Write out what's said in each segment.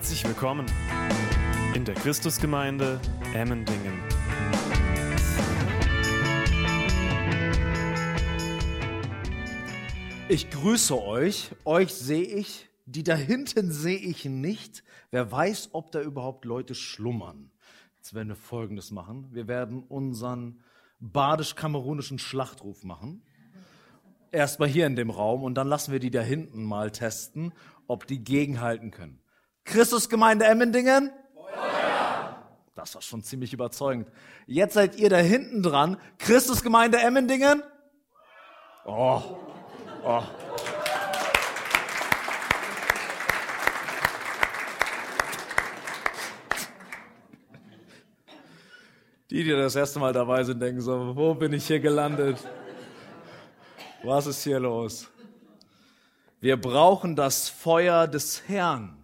Herzlich willkommen in der Christusgemeinde Emmendingen. Ich grüße euch. Euch sehe ich. Die da hinten sehe ich nicht. Wer weiß, ob da überhaupt Leute schlummern. Jetzt werden wir Folgendes machen. Wir werden unseren badisch-kamerunischen Schlachtruf machen. Erstmal hier in dem Raum und dann lassen wir die da hinten mal testen, ob die gegenhalten können. Christusgemeinde Emmendingen? Feuer! Das war schon ziemlich überzeugend. Jetzt seid ihr da hinten dran. Christusgemeinde Emmendingen? Oh. Oh. Die, die das erste Mal dabei sind, denken so, wo bin ich hier gelandet? Was ist hier los? Wir brauchen das Feuer des Herrn.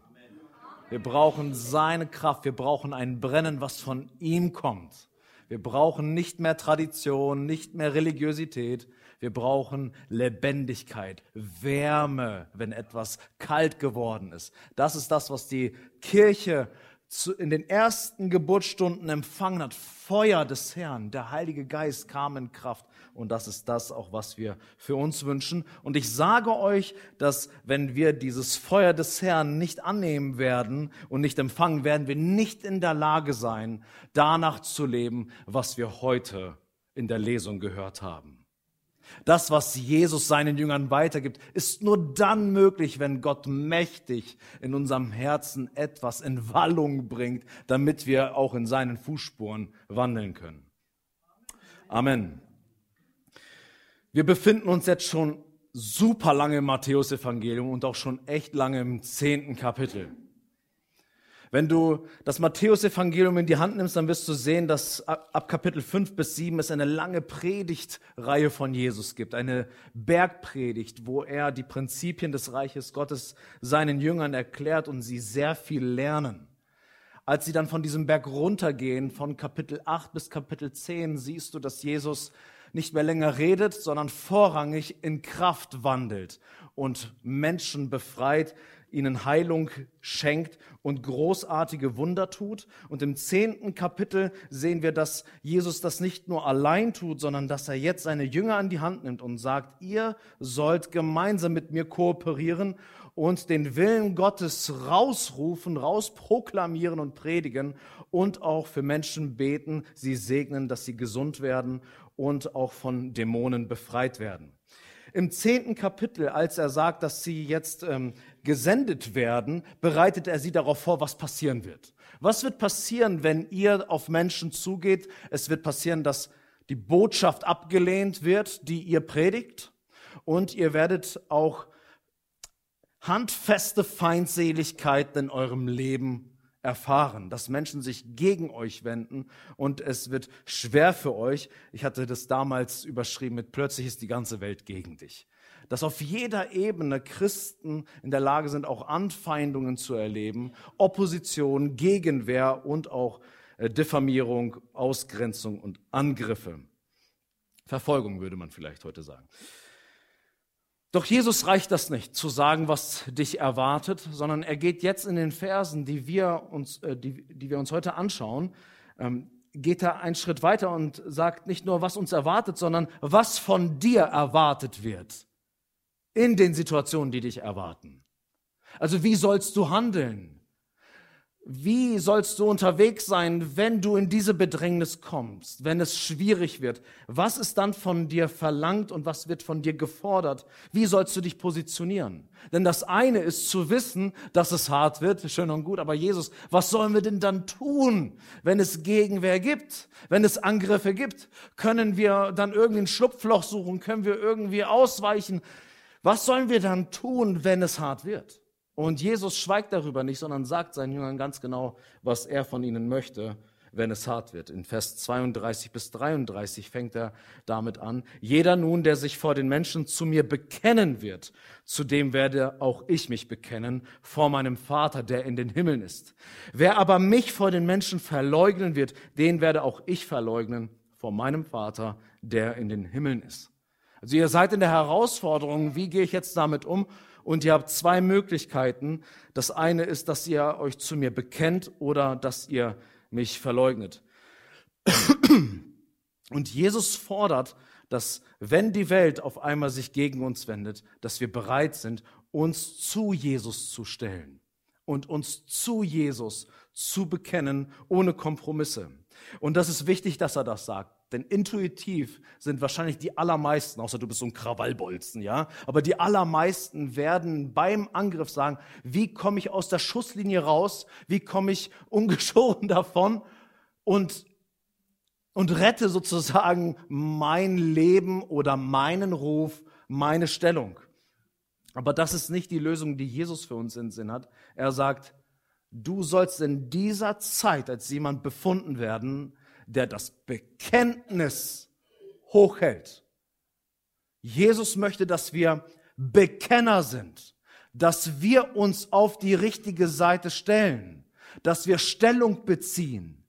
Wir brauchen seine Kraft. Wir brauchen ein Brennen, was von ihm kommt. Wir brauchen nicht mehr Tradition, nicht mehr Religiosität. Wir brauchen Lebendigkeit, Wärme, wenn etwas kalt geworden ist. Das ist das, was die Kirche in den ersten Geburtsstunden empfangen hat. Feuer des Herrn, der Heilige Geist kam in Kraft. Und das ist das auch, was wir für uns wünschen. Und ich sage euch, dass wenn wir dieses Feuer des Herrn nicht annehmen werden und nicht empfangen, werden wir nicht in der Lage sein, danach zu leben, was wir heute in der Lesung gehört haben. Das, was Jesus seinen Jüngern weitergibt, ist nur dann möglich, wenn Gott mächtig in unserem Herzen etwas in Wallung bringt, damit wir auch in seinen Fußspuren wandeln können. Amen. Wir befinden uns jetzt schon super lange im Matthäusevangelium und auch schon echt lange im zehnten Kapitel. Wenn du das Matthäusevangelium in die Hand nimmst, dann wirst du sehen, dass ab Kapitel 5 bis 7 es eine lange Predigtreihe von Jesus gibt, eine Bergpredigt, wo er die Prinzipien des Reiches Gottes seinen Jüngern erklärt und sie sehr viel lernen. Als sie dann von diesem Berg runtergehen, von Kapitel 8 bis Kapitel 10, siehst du, dass Jesus nicht mehr länger redet, sondern vorrangig in Kraft wandelt und Menschen befreit, ihnen Heilung schenkt und großartige Wunder tut. Und im zehnten Kapitel sehen wir, dass Jesus das nicht nur allein tut, sondern dass er jetzt seine Jünger an die Hand nimmt und sagt, ihr sollt gemeinsam mit mir kooperieren und den Willen Gottes rausrufen, rausproklamieren und predigen und auch für Menschen beten, sie segnen, dass sie gesund werden und auch von Dämonen befreit werden. Im zehnten Kapitel, als er sagt, dass sie jetzt ähm, gesendet werden, bereitet er sie darauf vor, was passieren wird. Was wird passieren, wenn ihr auf Menschen zugeht? Es wird passieren, dass die Botschaft abgelehnt wird, die ihr predigt. Und ihr werdet auch handfeste Feindseligkeiten in eurem Leben erfahren, dass Menschen sich gegen euch wenden und es wird schwer für euch. Ich hatte das damals überschrieben mit plötzlich ist die ganze Welt gegen dich. Dass auf jeder Ebene Christen in der Lage sind, auch Anfeindungen zu erleben, Opposition, Gegenwehr und auch äh, Diffamierung, Ausgrenzung und Angriffe. Verfolgung würde man vielleicht heute sagen. Doch Jesus reicht das nicht, zu sagen, was dich erwartet, sondern er geht jetzt in den Versen, die wir uns, äh, die, die wir uns heute anschauen, ähm, geht er einen Schritt weiter und sagt nicht nur, was uns erwartet, sondern was von dir erwartet wird in den Situationen, die dich erwarten. Also wie sollst du handeln? Wie sollst du unterwegs sein, wenn du in diese Bedrängnis kommst, wenn es schwierig wird? Was ist dann von dir verlangt und was wird von dir gefordert? Wie sollst du dich positionieren? Denn das eine ist zu wissen, dass es hart wird, schön und gut, aber Jesus, was sollen wir denn dann tun, wenn es Gegenwehr gibt, wenn es Angriffe gibt? Können wir dann irgendwie ein Schlupfloch suchen? Können wir irgendwie ausweichen? Was sollen wir dann tun, wenn es hart wird? Und Jesus schweigt darüber nicht, sondern sagt seinen Jüngern ganz genau, was er von ihnen möchte, wenn es hart wird. In Vers 32 bis 33 fängt er damit an. Jeder nun, der sich vor den Menschen zu mir bekennen wird, zu dem werde auch ich mich bekennen vor meinem Vater, der in den Himmeln ist. Wer aber mich vor den Menschen verleugnen wird, den werde auch ich verleugnen vor meinem Vater, der in den Himmeln ist. Also ihr seid in der Herausforderung, wie gehe ich jetzt damit um? Und ihr habt zwei Möglichkeiten. Das eine ist, dass ihr euch zu mir bekennt oder dass ihr mich verleugnet. Und Jesus fordert, dass wenn die Welt auf einmal sich gegen uns wendet, dass wir bereit sind, uns zu Jesus zu stellen und uns zu Jesus zu bekennen, ohne Kompromisse. Und das ist wichtig, dass er das sagt. Denn intuitiv sind wahrscheinlich die allermeisten, außer du bist so ein Krawallbolzen, ja, aber die allermeisten werden beim Angriff sagen, wie komme ich aus der Schusslinie raus? Wie komme ich ungeschoren davon? Und und rette sozusagen mein Leben oder meinen Ruf, meine Stellung. Aber das ist nicht die Lösung, die Jesus für uns in Sinn hat. Er sagt, du sollst in dieser Zeit als jemand befunden werden, der das Bekenntnis hochhält. Jesus möchte, dass wir Bekenner sind, dass wir uns auf die richtige Seite stellen, dass wir Stellung beziehen,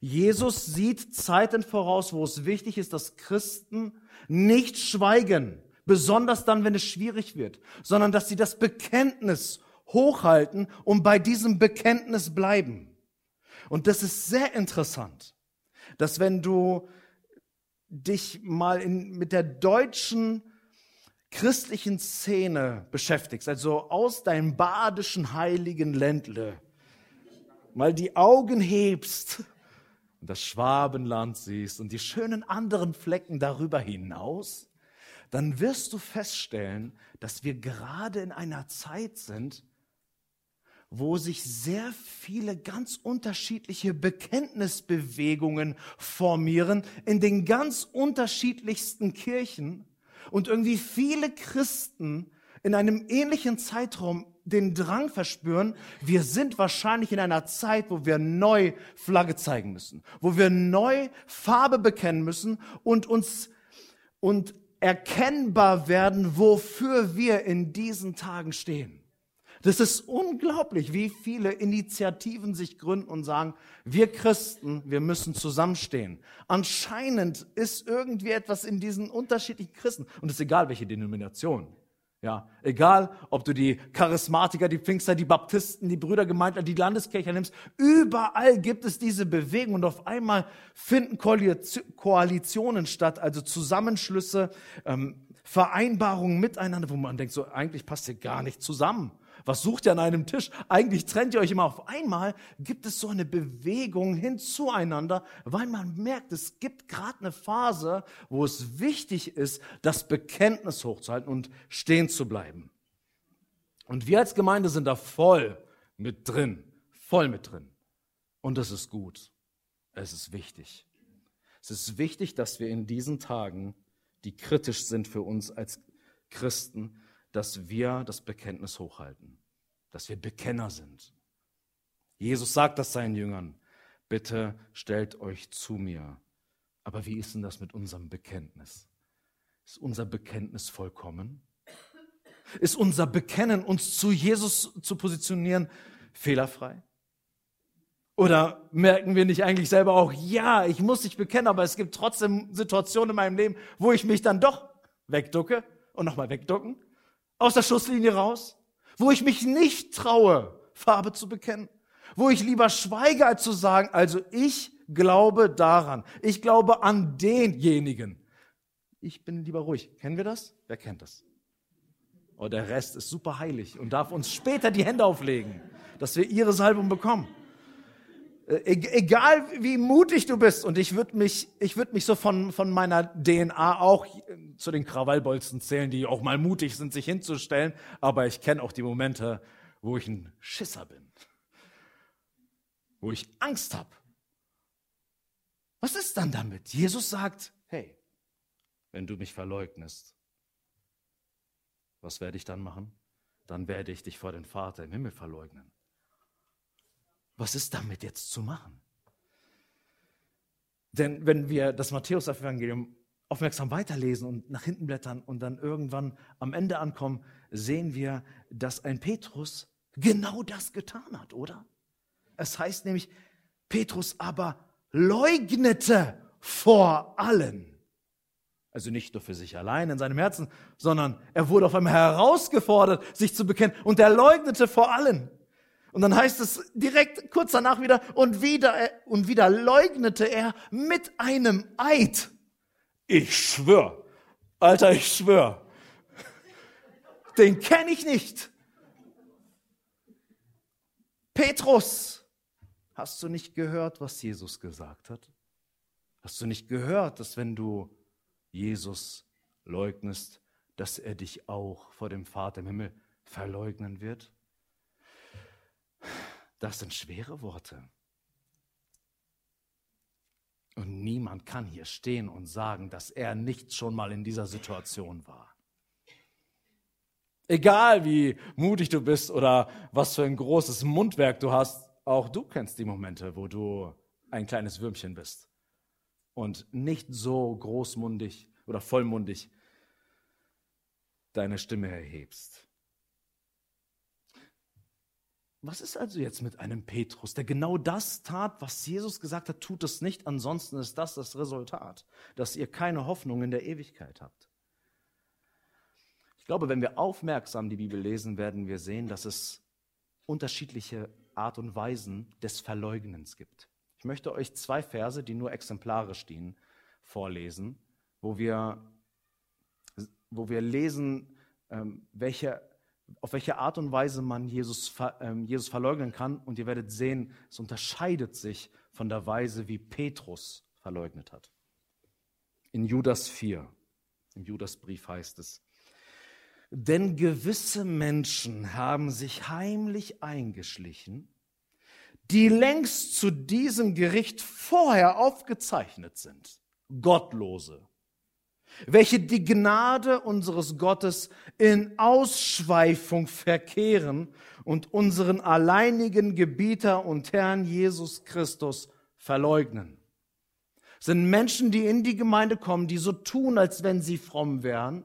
Jesus sieht Zeiten voraus, wo es wichtig ist, dass Christen nicht schweigen, besonders dann, wenn es schwierig wird, sondern dass sie das Bekenntnis hochhalten und bei diesem Bekenntnis bleiben. Und das ist sehr interessant, dass wenn du dich mal in, mit der deutschen christlichen Szene beschäftigst, also aus deinem badischen heiligen Ländle, mal die Augen hebst und das Schwabenland siehst und die schönen anderen Flecken darüber hinaus, dann wirst du feststellen, dass wir gerade in einer Zeit sind, wo sich sehr viele ganz unterschiedliche Bekenntnisbewegungen formieren in den ganz unterschiedlichsten Kirchen und irgendwie viele Christen in einem ähnlichen Zeitraum den Drang verspüren, wir sind wahrscheinlich in einer Zeit, wo wir neu Flagge zeigen müssen, wo wir neu Farbe bekennen müssen und uns und erkennbar werden, wofür wir in diesen Tagen stehen. Das ist unglaublich, wie viele Initiativen sich gründen und sagen, wir Christen, wir müssen zusammenstehen. Anscheinend ist irgendwie etwas in diesen unterschiedlichen Christen, und es ist egal, welche Denomination, ja, egal, ob du die Charismatiker, die Pfingster, die Baptisten, die Brüdergemeinde, die Landeskirche nimmst, überall gibt es diese Bewegung und auf einmal finden Koalitionen statt, also Zusammenschlüsse, ähm, Vereinbarungen miteinander, wo man denkt, so eigentlich passt ihr gar nicht zusammen. Was sucht ihr an einem Tisch? Eigentlich trennt ihr euch immer auf einmal. Gibt es so eine Bewegung hin zueinander, weil man merkt, es gibt gerade eine Phase, wo es wichtig ist, das Bekenntnis hochzuhalten und stehen zu bleiben. Und wir als Gemeinde sind da voll mit drin, voll mit drin. Und das ist gut. Es ist wichtig. Es ist wichtig, dass wir in diesen Tagen, die kritisch sind für uns als Christen, dass wir das Bekenntnis hochhalten, dass wir Bekenner sind. Jesus sagt das seinen Jüngern, bitte stellt euch zu mir. Aber wie ist denn das mit unserem Bekenntnis? Ist unser Bekenntnis vollkommen? Ist unser Bekennen, uns zu Jesus zu positionieren, fehlerfrei? Oder merken wir nicht eigentlich selber auch, ja, ich muss dich bekennen, aber es gibt trotzdem Situationen in meinem Leben, wo ich mich dann doch wegducke und nochmal wegducken aus der Schusslinie raus, wo ich mich nicht traue, Farbe zu bekennen, wo ich lieber schweige, als zu sagen, also ich glaube daran, ich glaube an denjenigen. Ich bin lieber ruhig. Kennen wir das? Wer kennt das? Oh, der Rest ist super heilig und darf uns später die Hände auflegen, dass wir ihre Salbung bekommen. Äh, egal wie mutig du bist, und ich würde mich, ich würde mich so von, von meiner DNA auch zu den Krawallbolzen zählen, die auch mal mutig sind, sich hinzustellen, aber ich kenne auch die Momente, wo ich ein Schisser bin, wo ich Angst habe. Was ist dann damit? Jesus sagt, hey, wenn du mich verleugnest, was werde ich dann machen? Dann werde ich dich vor den Vater im Himmel verleugnen. Was ist damit jetzt zu machen? Denn wenn wir das Matthäus-Evangelium aufmerksam weiterlesen und nach hinten blättern und dann irgendwann am Ende ankommen, sehen wir, dass ein Petrus genau das getan hat, oder? Es heißt nämlich, Petrus aber leugnete vor allen. Also nicht nur für sich allein in seinem Herzen, sondern er wurde auf einmal herausgefordert, sich zu bekennen. Und er leugnete vor allen. Und dann heißt es direkt kurz danach wieder, und wieder, und wieder leugnete er mit einem Eid. Ich schwör, Alter, ich schwör, den kenne ich nicht. Petrus, hast du nicht gehört, was Jesus gesagt hat? Hast du nicht gehört, dass wenn du Jesus leugnest, dass er dich auch vor dem Vater im Himmel verleugnen wird? Das sind schwere Worte. Und niemand kann hier stehen und sagen, dass er nicht schon mal in dieser Situation war. Egal wie mutig du bist oder was für ein großes Mundwerk du hast, auch du kennst die Momente, wo du ein kleines Würmchen bist und nicht so großmundig oder vollmundig deine Stimme erhebst. Was ist also jetzt mit einem Petrus, der genau das tat, was Jesus gesagt hat, tut es nicht, ansonsten ist das das Resultat, dass ihr keine Hoffnung in der Ewigkeit habt. Ich glaube, wenn wir aufmerksam die Bibel lesen, werden wir sehen, dass es unterschiedliche Art und Weisen des Verleugnens gibt. Ich möchte euch zwei Verse, die nur exemplarisch stehen, vorlesen, wo wir, wo wir lesen, ähm, welche auf welche Art und Weise man Jesus, ähm, Jesus verleugnen kann. Und ihr werdet sehen, es unterscheidet sich von der Weise, wie Petrus verleugnet hat. In Judas 4, im Judasbrief heißt es, denn gewisse Menschen haben sich heimlich eingeschlichen, die längst zu diesem Gericht vorher aufgezeichnet sind. Gottlose, welche die Gnade unseres Gottes in Ausschweifung verkehren und unseren alleinigen Gebieter und Herrn Jesus Christus verleugnen. sind Menschen, die in die Gemeinde kommen, die so tun, als wenn sie fromm wären,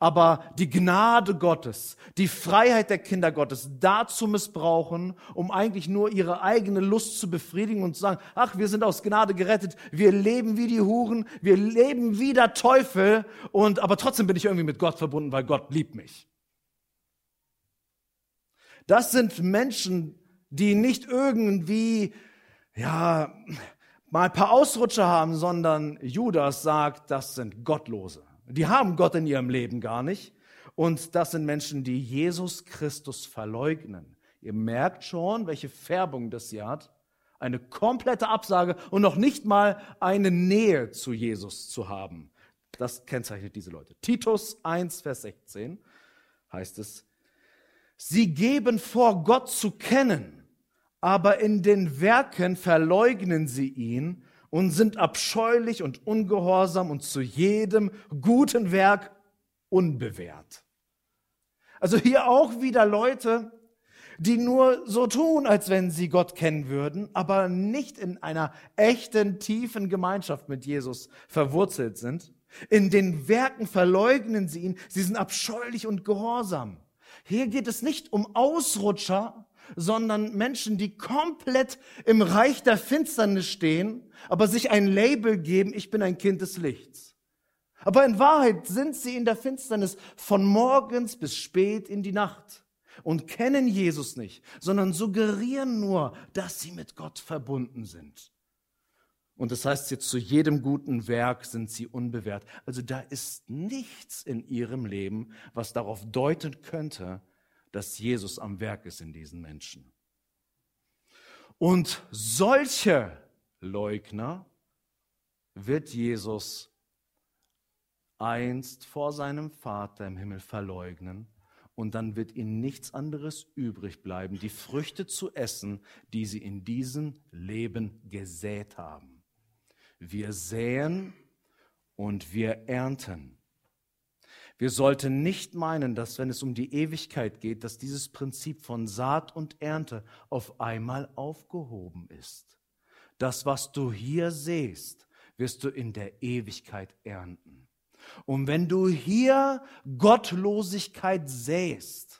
aber die Gnade Gottes, die Freiheit der Kinder Gottes dazu missbrauchen, um eigentlich nur ihre eigene Lust zu befriedigen und zu sagen, ach, wir sind aus Gnade gerettet, wir leben wie die Huren, wir leben wie der Teufel und aber trotzdem bin ich irgendwie mit Gott verbunden, weil Gott liebt mich. Das sind Menschen, die nicht irgendwie, ja, mal ein paar Ausrutscher haben, sondern Judas sagt, das sind Gottlose. Die haben Gott in ihrem Leben gar nicht. Und das sind Menschen, die Jesus Christus verleugnen. Ihr merkt schon, welche Färbung das hier hat. Eine komplette Absage und noch nicht mal eine Nähe zu Jesus zu haben. Das kennzeichnet diese Leute. Titus 1, Vers 16 heißt es, sie geben vor, Gott zu kennen, aber in den Werken verleugnen sie ihn und sind abscheulich und ungehorsam und zu jedem guten Werk unbewährt. Also hier auch wieder Leute, die nur so tun, als wenn sie Gott kennen würden, aber nicht in einer echten, tiefen Gemeinschaft mit Jesus verwurzelt sind. In den Werken verleugnen sie ihn, sie sind abscheulich und gehorsam. Hier geht es nicht um Ausrutscher, sondern Menschen, die komplett im Reich der Finsternis stehen, aber sich ein Label geben, ich bin ein Kind des Lichts. Aber in Wahrheit sind sie in der Finsternis von morgens bis spät in die Nacht und kennen Jesus nicht, sondern suggerieren nur, dass sie mit Gott verbunden sind. Und das heißt jetzt, zu jedem guten Werk sind sie unbewährt. Also da ist nichts in ihrem Leben, was darauf deuten könnte, dass Jesus am Werk ist in diesen Menschen. Und solche Leugner wird Jesus einst vor seinem Vater im Himmel verleugnen und dann wird ihnen nichts anderes übrig bleiben, die Früchte zu essen, die sie in diesem Leben gesät haben. Wir säen und wir ernten. Wir sollten nicht meinen, dass wenn es um die Ewigkeit geht, dass dieses Prinzip von Saat und Ernte auf einmal aufgehoben ist. Das, was du hier siehst, wirst du in der Ewigkeit ernten. Und wenn du hier Gottlosigkeit sähst,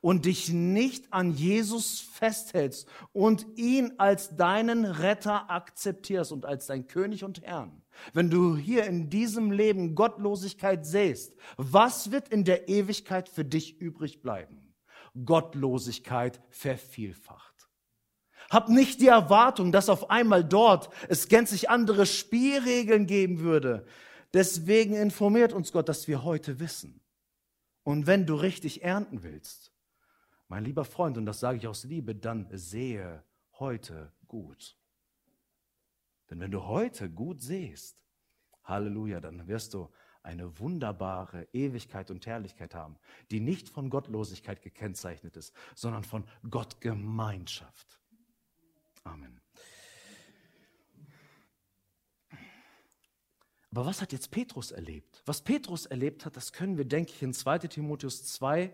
und dich nicht an Jesus festhältst und ihn als deinen Retter akzeptierst und als dein König und Herrn, wenn du hier in diesem Leben Gottlosigkeit sähst, was wird in der Ewigkeit für dich übrig bleiben? Gottlosigkeit vervielfacht. Hab nicht die Erwartung, dass auf einmal dort es gänzlich andere Spielregeln geben würde. Deswegen informiert uns Gott, dass wir heute wissen. Und wenn du richtig ernten willst, mein lieber Freund, und das sage ich aus Liebe, dann sehe heute gut. Denn wenn du heute gut siehst, Halleluja, dann wirst du eine wunderbare Ewigkeit und Herrlichkeit haben, die nicht von Gottlosigkeit gekennzeichnet ist, sondern von Gottgemeinschaft. Amen. Aber was hat jetzt Petrus erlebt? Was Petrus erlebt hat, das können wir, denke ich, in 2 Timotheus 2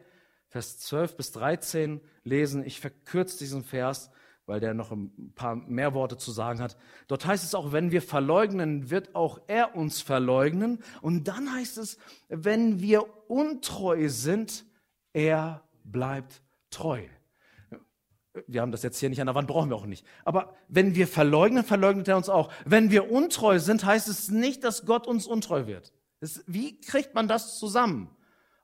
Vers 12 bis 13 lesen. Ich verkürze diesen Vers, weil der noch ein paar mehr Worte zu sagen hat. Dort heißt es auch, wenn wir verleugnen, wird auch er uns verleugnen. Und dann heißt es, wenn wir untreu sind, er bleibt treu. Wir haben das jetzt hier nicht an der Wand, brauchen wir auch nicht. Aber wenn wir verleugnen, verleugnet er uns auch. Wenn wir untreu sind, heißt es nicht, dass Gott uns untreu wird. wie kriegt man das zusammen?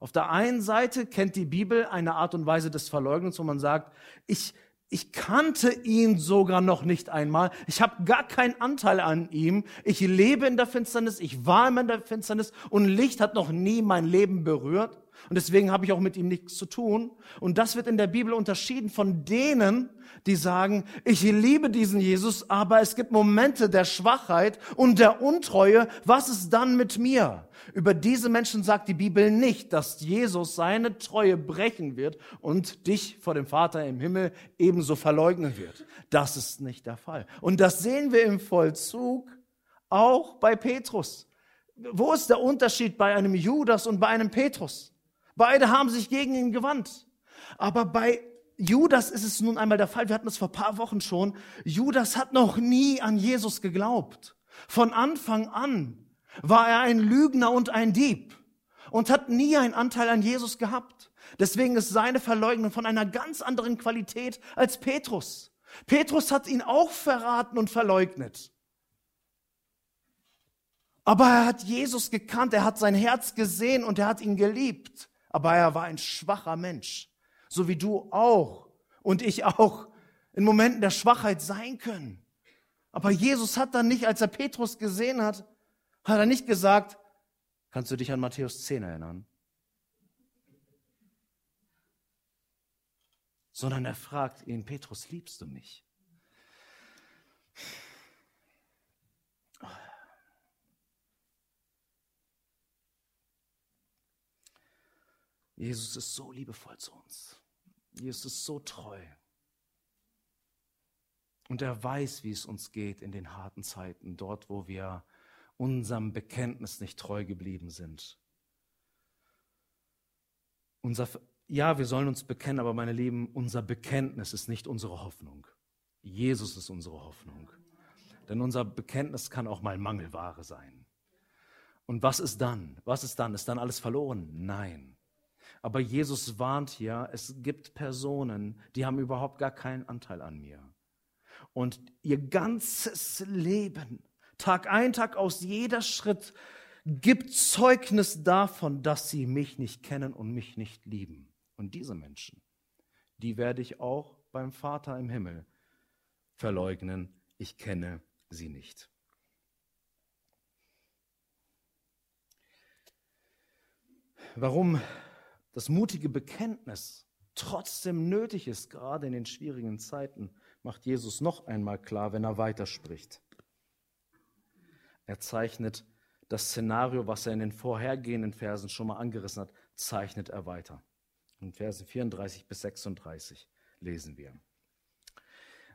Auf der einen Seite kennt die Bibel eine Art und Weise des Verleugnens, wo man sagt, ich, ich kannte ihn sogar noch nicht einmal. Ich habe gar keinen Anteil an ihm. Ich lebe in der Finsternis, ich war immer in der Finsternis und Licht hat noch nie mein Leben berührt. Und deswegen habe ich auch mit ihm nichts zu tun. Und das wird in der Bibel unterschieden von denen, die sagen, ich liebe diesen Jesus, aber es gibt Momente der Schwachheit und der Untreue. Was ist dann mit mir? Über diese Menschen sagt die Bibel nicht, dass Jesus seine Treue brechen wird und dich vor dem Vater im Himmel ebenso verleugnen wird. Das ist nicht der Fall. Und das sehen wir im Vollzug auch bei Petrus. Wo ist der Unterschied bei einem Judas und bei einem Petrus? Beide haben sich gegen ihn gewandt. Aber bei Judas ist es nun einmal der Fall, wir hatten es vor paar Wochen schon, Judas hat noch nie an Jesus geglaubt. Von Anfang an war er ein Lügner und ein Dieb und hat nie einen Anteil an Jesus gehabt. Deswegen ist seine Verleugnung von einer ganz anderen Qualität als Petrus. Petrus hat ihn auch verraten und verleugnet. Aber er hat Jesus gekannt, er hat sein Herz gesehen und er hat ihn geliebt aber er war ein schwacher Mensch, so wie du auch und ich auch in Momenten der Schwachheit sein können. Aber Jesus hat dann nicht, als er Petrus gesehen hat, hat er nicht gesagt, kannst du dich an Matthäus 10 erinnern? Sondern er fragt ihn, Petrus, liebst du mich? Jesus ist so liebevoll zu uns. Jesus ist so treu. Und er weiß, wie es uns geht in den harten Zeiten, dort, wo wir unserem Bekenntnis nicht treu geblieben sind. Unser, ja, wir sollen uns bekennen, aber meine Lieben, unser Bekenntnis ist nicht unsere Hoffnung. Jesus ist unsere Hoffnung. Denn unser Bekenntnis kann auch mal Mangelware sein. Und was ist dann? Was ist dann? Ist dann alles verloren? Nein. Aber Jesus warnt hier, es gibt Personen, die haben überhaupt gar keinen Anteil an mir. Und ihr ganzes Leben, Tag ein, Tag aus, jeder Schritt gibt Zeugnis davon, dass sie mich nicht kennen und mich nicht lieben. Und diese Menschen, die werde ich auch beim Vater im Himmel verleugnen. Ich kenne sie nicht. Warum das mutige Bekenntnis trotzdem nötig ist, gerade in den schwierigen Zeiten, macht Jesus noch einmal klar, wenn er weiterspricht. Er zeichnet das Szenario, was er in den vorhergehenden Versen schon mal angerissen hat, zeichnet er weiter. In Versen 34 bis 36 lesen wir.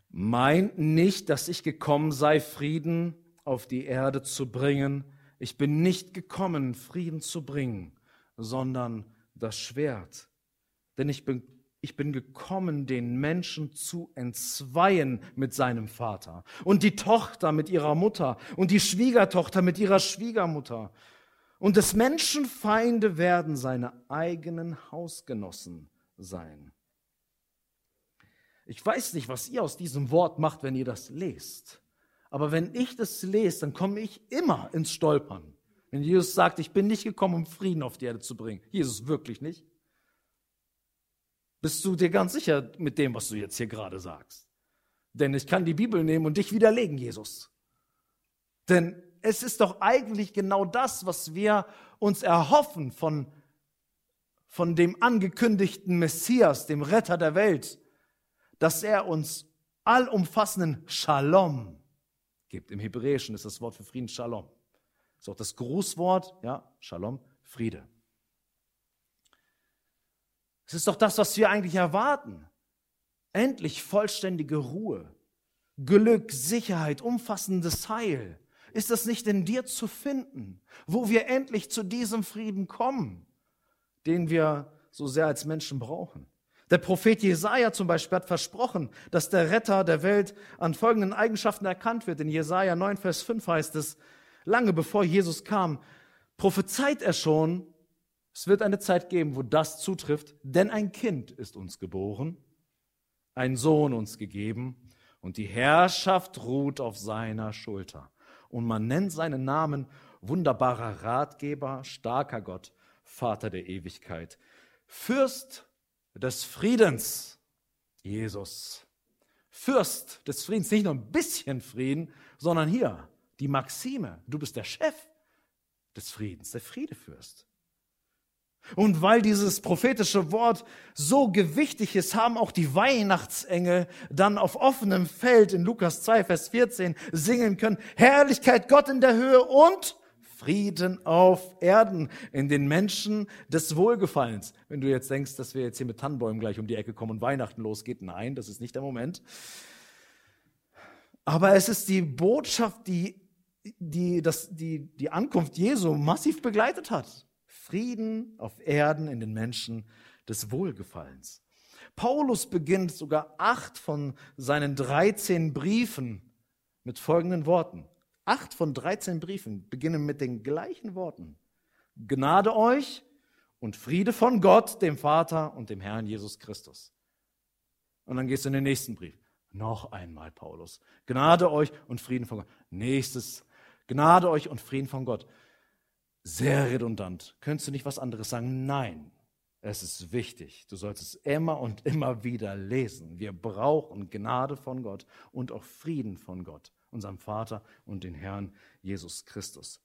Meint nicht, dass ich gekommen sei, Frieden auf die Erde zu bringen. Ich bin nicht gekommen, Frieden zu bringen, sondern das Schwert. Denn ich bin, ich bin gekommen, den Menschen zu entzweien mit seinem Vater und die Tochter mit ihrer Mutter und die Schwiegertochter mit ihrer Schwiegermutter. Und des Menschen Feinde werden seine eigenen Hausgenossen sein. Ich weiß nicht, was ihr aus diesem Wort macht, wenn ihr das lest. Aber wenn ich das lese, dann komme ich immer ins Stolpern. Wenn Jesus sagt, ich bin nicht gekommen, um Frieden auf die Erde zu bringen. Jesus wirklich nicht. Bist du dir ganz sicher mit dem, was du jetzt hier gerade sagst? Denn ich kann die Bibel nehmen und dich widerlegen, Jesus. Denn es ist doch eigentlich genau das, was wir uns erhoffen von, von dem angekündigten Messias, dem Retter der Welt, dass er uns allumfassenden Shalom gibt. Im Hebräischen ist das Wort für Frieden Shalom. Ist auch das Grußwort, ja, Shalom, Friede. Es ist doch das, was wir eigentlich erwarten. Endlich vollständige Ruhe, Glück, Sicherheit, umfassendes Heil. Ist das nicht in dir zu finden, wo wir endlich zu diesem Frieden kommen, den wir so sehr als Menschen brauchen? Der Prophet Jesaja zum Beispiel hat versprochen, dass der Retter der Welt an folgenden Eigenschaften erkannt wird. In Jesaja 9, Vers 5 heißt es, lange bevor Jesus kam, prophezeit er schon, es wird eine Zeit geben, wo das zutrifft, denn ein Kind ist uns geboren, ein Sohn uns gegeben und die Herrschaft ruht auf seiner Schulter. Und man nennt seinen Namen wunderbarer Ratgeber, starker Gott, Vater der Ewigkeit, Fürst des Friedens, Jesus. Fürst des Friedens, nicht nur ein bisschen Frieden, sondern hier die Maxime, du bist der Chef des Friedens, der Friedefürst. Und weil dieses prophetische Wort so gewichtig ist, haben auch die Weihnachtsengel dann auf offenem Feld in Lukas 2, Vers 14 singen können, Herrlichkeit Gott in der Höhe und Frieden auf Erden in den Menschen des Wohlgefallens. Wenn du jetzt denkst, dass wir jetzt hier mit Tannenbäumen gleich um die Ecke kommen und Weihnachten losgeht, nein, das ist nicht der Moment. Aber es ist die Botschaft, die die, das, die, die Ankunft Jesu massiv begleitet hat. Frieden auf Erden in den Menschen des Wohlgefallens. Paulus beginnt sogar acht von seinen 13 Briefen mit folgenden Worten. Acht von 13 Briefen beginnen mit den gleichen Worten. Gnade euch und Friede von Gott, dem Vater und dem Herrn Jesus Christus. Und dann gehst du in den nächsten Brief. Noch einmal, Paulus. Gnade euch und Frieden von Gott. Nächstes. Gnade euch und Frieden von Gott. Sehr redundant. Könntest du nicht was anderes sagen? Nein. Es ist wichtig. Du sollst es immer und immer wieder lesen. Wir brauchen Gnade von Gott und auch Frieden von Gott unserem Vater und den Herrn Jesus Christus.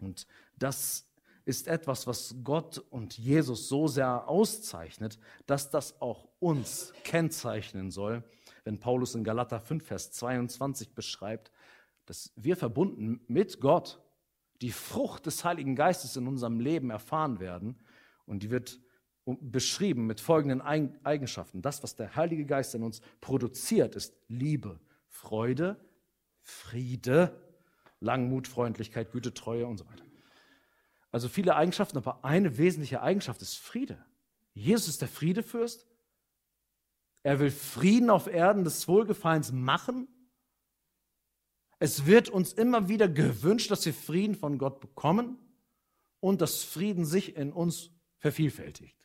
Und das ist etwas, was Gott und Jesus so sehr auszeichnet, dass das auch uns kennzeichnen soll, wenn Paulus in Galater 5, Vers 22 beschreibt, dass wir verbunden mit Gott die Frucht des Heiligen Geistes in unserem Leben erfahren werden. Und die wird beschrieben mit folgenden Eigenschaften. Das, was der Heilige Geist in uns produziert, ist Liebe, Freude, Friede, Langmut, Freundlichkeit, Güte, Treue und so weiter. Also viele Eigenschaften, aber eine wesentliche Eigenschaft ist Friede. Jesus ist der Friedefürst. Er will Frieden auf Erden des Wohlgefallens machen. Es wird uns immer wieder gewünscht, dass wir Frieden von Gott bekommen und dass Frieden sich in uns vervielfältigt.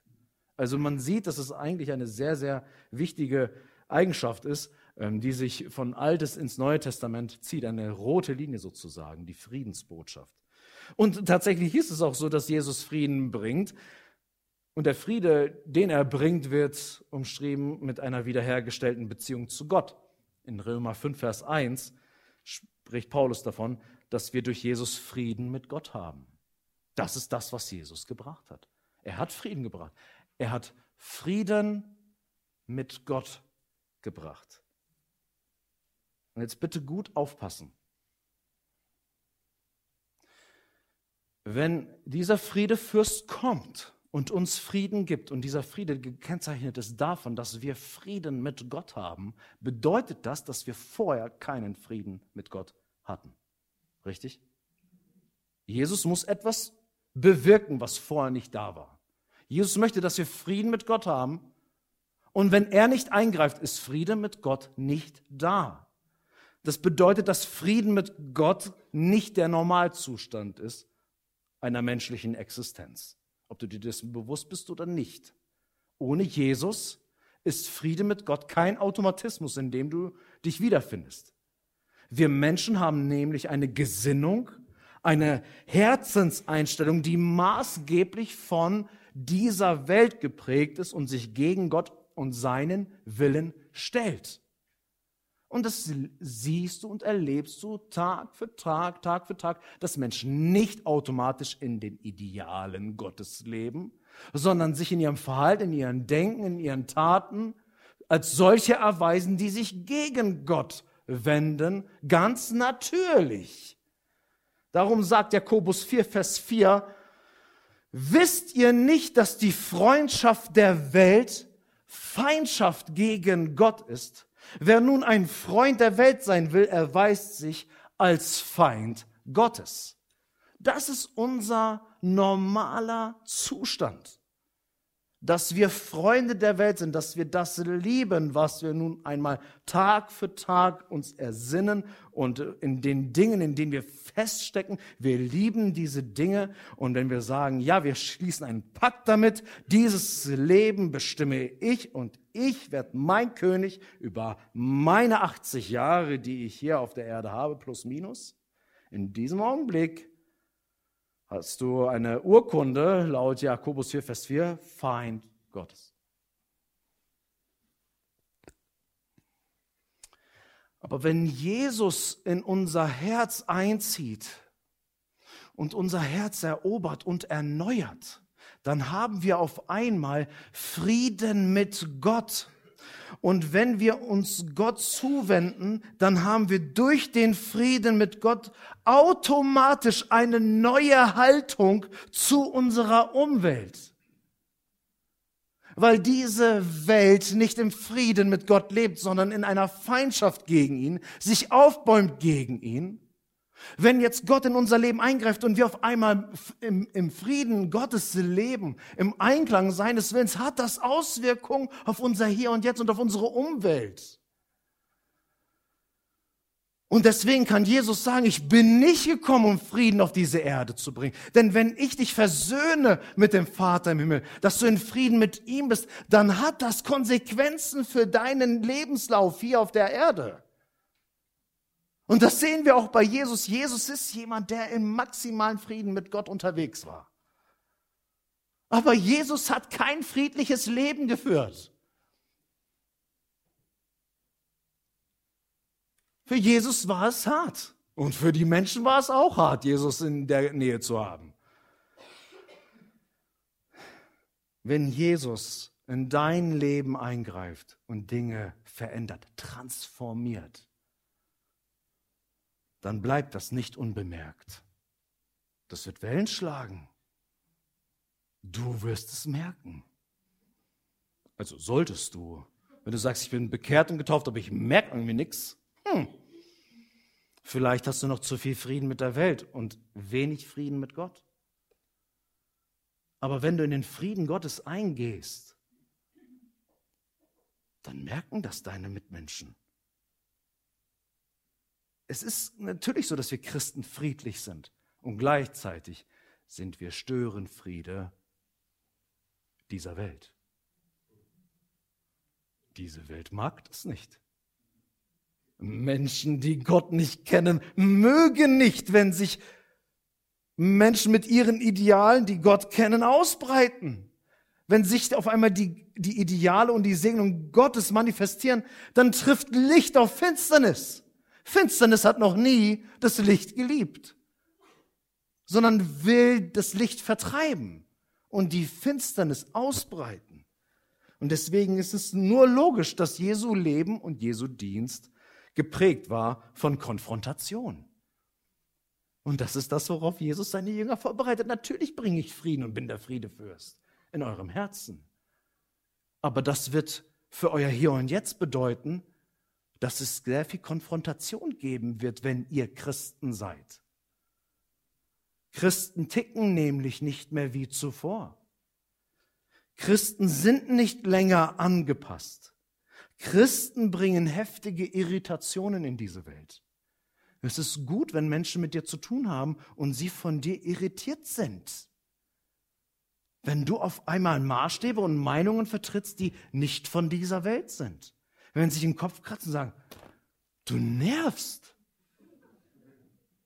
Also man sieht, dass es eigentlich eine sehr, sehr wichtige Eigenschaft ist, ähm, die sich von Altes ins Neue Testament zieht, eine rote Linie sozusagen, die Friedensbotschaft. Und tatsächlich ist es auch so, dass Jesus Frieden bringt. Und der Friede, den er bringt, wird umschrieben mit einer wiederhergestellten Beziehung zu Gott. In Römer 5, Vers 1 spricht Paulus davon, dass wir durch Jesus Frieden mit Gott haben. Das ist das, was Jesus gebracht hat. Er hat Frieden gebracht. Er hat Frieden mit Gott gebracht. Und jetzt bitte gut aufpassen. Wenn dieser Friedefürst kommt und uns Frieden gibt und dieser Friede gekennzeichnet ist davon, dass wir Frieden mit Gott haben, bedeutet das, dass wir vorher keinen Frieden mit Gott hatten. Richtig? Jesus muss etwas bewirken, was vorher nicht da war. Jesus möchte, dass wir Frieden mit Gott haben. Und wenn er nicht eingreift, ist Friede mit Gott nicht da. Das bedeutet, dass Frieden mit Gott nicht der Normalzustand ist einer menschlichen Existenz. Ob du dir dessen bewusst bist oder nicht. Ohne Jesus ist Friede mit Gott kein Automatismus, in dem du dich wiederfindest. Wir Menschen haben nämlich eine Gesinnung, eine Herzenseinstellung, die maßgeblich von dieser Welt geprägt ist und sich gegen Gott und seinen Willen stellt. Und das siehst du und erlebst du Tag für Tag, Tag für Tag, dass Menschen nicht automatisch in den Idealen Gottes leben, sondern sich in ihrem Verhalten, in ihren Denken, in ihren Taten als solche erweisen, die sich gegen Gott wenden, ganz natürlich. Darum sagt Jakobus 4, Vers 4, wisst ihr nicht, dass die Freundschaft der Welt Feindschaft gegen Gott ist? Wer nun ein Freund der Welt sein will, erweist sich als Feind Gottes. Das ist unser normaler Zustand. Dass wir Freunde der Welt sind, dass wir das lieben, was wir nun einmal Tag für Tag uns ersinnen und in den Dingen, in denen wir feststecken, wir lieben diese Dinge. Und wenn wir sagen, ja, wir schließen einen Pakt damit, dieses Leben bestimme ich und ich werde mein König über meine 80 Jahre, die ich hier auf der Erde habe, plus minus, in diesem Augenblick hast du eine Urkunde laut Jakobus 4, Vers 4, Feind Gottes. Aber wenn Jesus in unser Herz einzieht und unser Herz erobert und erneuert, dann haben wir auf einmal Frieden mit Gott. Und wenn wir uns Gott zuwenden, dann haben wir durch den Frieden mit Gott automatisch eine neue Haltung zu unserer Umwelt. Weil diese Welt nicht im Frieden mit Gott lebt, sondern in einer Feindschaft gegen ihn, sich aufbäumt gegen ihn wenn jetzt Gott in unser Leben eingreift und wir auf einmal im, im, Frieden Gottes leben, im Einklang seines Willens, hat das Auswirkungen auf unser Hier und Jetzt und auf unsere Umwelt. Und deswegen kann Jesus sagen, ich bin nicht gekommen, um Frieden auf diese Erde zu bringen. Denn wenn ich dich versöhne mit dem Vater im Himmel, dass du in Frieden mit ihm bist, dann hat das Konsequenzen für deinen Lebenslauf hier auf der Erde. Und das sehen wir auch bei Jesus. Jesus ist jemand, der im maximalen Frieden mit Gott unterwegs war. Aber Jesus hat kein friedliches Leben geführt. Für Jesus war es hart. Und für die Menschen war es auch hart, Jesus in der Nähe zu haben. Wenn Jesus in dein Leben eingreift und Dinge verändert, transformiert, dann bleibt das nicht unbemerkt. Das wird Wellen schlagen. Du wirst es merken. Also solltest du. Wenn du sagst, ich bin bekehrt und getauft, aber ich merke irgendwie nichts. Hm. Vielleicht hast du noch zu viel Frieden mit der Welt und wenig Frieden mit Gott. Aber wenn du in den Frieden Gottes eingehst, dann merken das deine Mitmenschen. Es ist natürlich so, dass wir Christen friedlich sind und gleichzeitig sind wir Störenfriede dieser Welt. Diese Welt mag das nicht. Menschen, die Gott nicht kennen, mögen nicht, wenn sich Menschen mit ihren Idealen, die Gott kennen, ausbreiten. Wenn sich auf einmal die, die Ideale und die Segnung Gottes manifestieren, dann trifft Licht auf Finsternis. Finsternis hat noch nie das Licht geliebt, sondern will das Licht vertreiben und die Finsternis ausbreiten. Und deswegen ist es nur logisch, dass Jesu Leben und Jesu Dienst geprägt war von Konfrontation. Und das ist das, worauf Jesus seine Jünger vorbereitet. Natürlich bringe ich Frieden und bin der Friedefürst in eurem Herzen. Aber das wird für euer Hier und Jetzt bedeuten, dass es sehr viel Konfrontation geben wird, wenn ihr Christen seid. Christen ticken nämlich nicht mehr wie zuvor. Christen sind nicht länger angepasst. Christen bringen heftige Irritationen in diese Welt. Es ist gut, wenn Menschen mit dir zu tun haben und sie von dir irritiert sind. wenn du auf einmal Maßstäbe und Meinungen vertrittst, die nicht von dieser Welt sind. Wenn sie sich den Kopf kratzen und sagen, du nervst,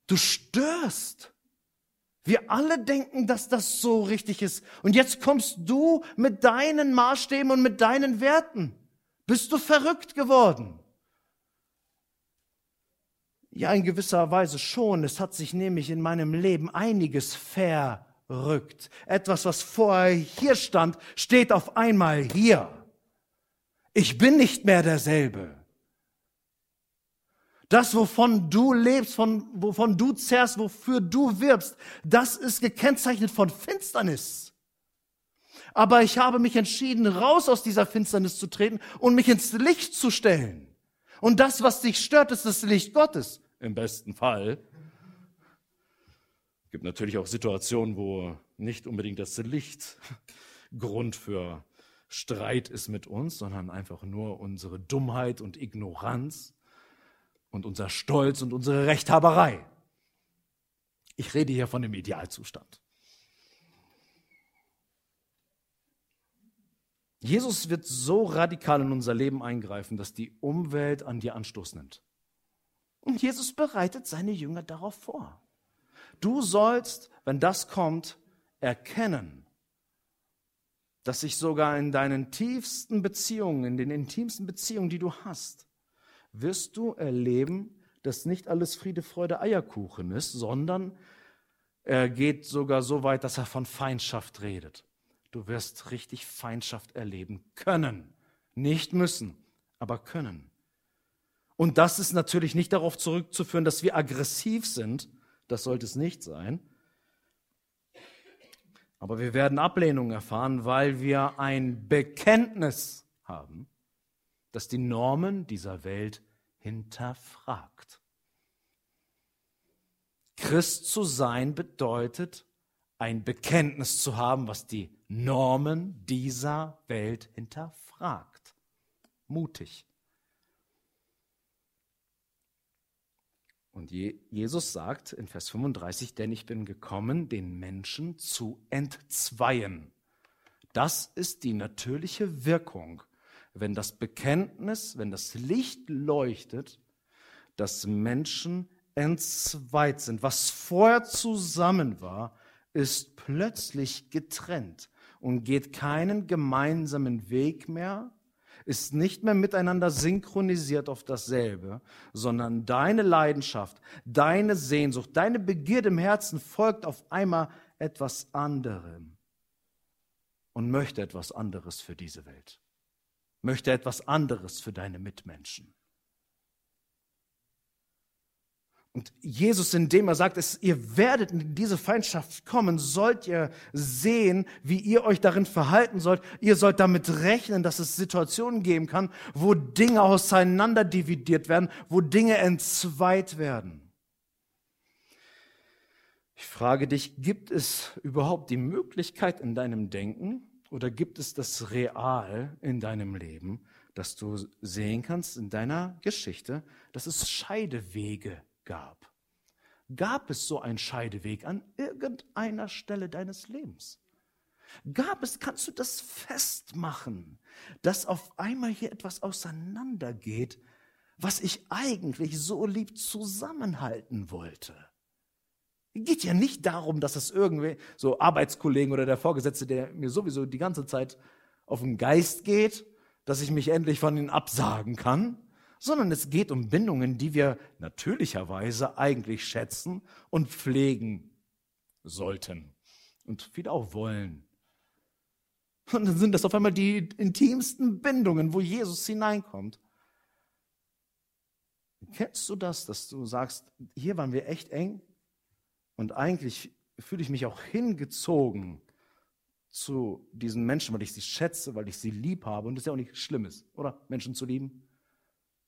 du störst. Wir alle denken, dass das so richtig ist. Und jetzt kommst du mit deinen Maßstäben und mit deinen Werten. Bist du verrückt geworden? Ja, in gewisser Weise schon. Es hat sich nämlich in meinem Leben einiges verrückt. Etwas, was vorher hier stand, steht auf einmal hier. Ich bin nicht mehr derselbe. Das, wovon du lebst, von, wovon du zerrst, wofür du wirbst, das ist gekennzeichnet von Finsternis. Aber ich habe mich entschieden, raus aus dieser Finsternis zu treten und mich ins Licht zu stellen. Und das, was dich stört, ist das Licht Gottes. Im besten Fall. Es gibt natürlich auch Situationen, wo nicht unbedingt das Licht Grund für Streit ist mit uns, sondern einfach nur unsere Dummheit und Ignoranz und unser Stolz und unsere Rechthaberei. Ich rede hier von dem Idealzustand. Jesus wird so radikal in unser Leben eingreifen, dass die Umwelt an dir Anstoß nimmt. Und Jesus bereitet seine Jünger darauf vor. Du sollst, wenn das kommt, erkennen, dass sich sogar in deinen tiefsten Beziehungen, in den intimsten Beziehungen, die du hast, wirst du erleben, dass nicht alles Friede, Freude, Eierkuchen ist, sondern er geht sogar so weit, dass er von Feindschaft redet. Du wirst richtig Feindschaft erleben können. Nicht müssen, aber können. Und das ist natürlich nicht darauf zurückzuführen, dass wir aggressiv sind. Das sollte es nicht sein. Aber wir werden Ablehnung erfahren, weil wir ein Bekenntnis haben das die Normen dieser Welt hinterfragt. Christ zu sein bedeutet, ein Bekenntnis zu haben, was die Normen dieser Welt hinterfragt. Mutig. Und Jesus sagt in Vers 35, denn ich bin gekommen, den Menschen zu entzweien. Das ist die natürliche Wirkung wenn das Bekenntnis, wenn das Licht leuchtet, dass Menschen entzweit sind. Was vorher zusammen war, ist plötzlich getrennt und geht keinen gemeinsamen Weg mehr, ist nicht mehr miteinander synchronisiert auf dasselbe, sondern deine Leidenschaft, deine Sehnsucht, deine Begierde im Herzen folgt auf einmal etwas anderem und möchte etwas anderes für diese Welt möchte etwas anderes für deine Mitmenschen. Und Jesus, indem er sagt, es, ihr werdet in diese Feindschaft kommen, sollt ihr sehen, wie ihr euch darin verhalten sollt. Ihr sollt damit rechnen, dass es Situationen geben kann, wo Dinge auseinander dividiert werden, wo Dinge entzweit werden. Ich frage dich, gibt es überhaupt die Möglichkeit in deinem Denken, oder gibt es das Real in deinem Leben, dass du sehen kannst in deiner Geschichte, dass es Scheidewege gab? Gab es so einen Scheideweg an irgendeiner Stelle deines Lebens? Gab es, kannst du das festmachen, dass auf einmal hier etwas auseinandergeht, was ich eigentlich so lieb zusammenhalten wollte? Geht ja nicht darum, dass das irgendwie so Arbeitskollegen oder der Vorgesetzte, der mir sowieso die ganze Zeit auf den Geist geht, dass ich mich endlich von ihnen absagen kann, sondern es geht um Bindungen, die wir natürlicherweise eigentlich schätzen und pflegen sollten und viele auch wollen. Und dann sind das auf einmal die intimsten Bindungen, wo Jesus hineinkommt. Kennst du das, dass du sagst, hier waren wir echt eng, und eigentlich fühle ich mich auch hingezogen zu diesen Menschen, weil ich sie schätze, weil ich sie lieb habe. Und das ist ja auch nichts Schlimmes, oder? Menschen zu lieben.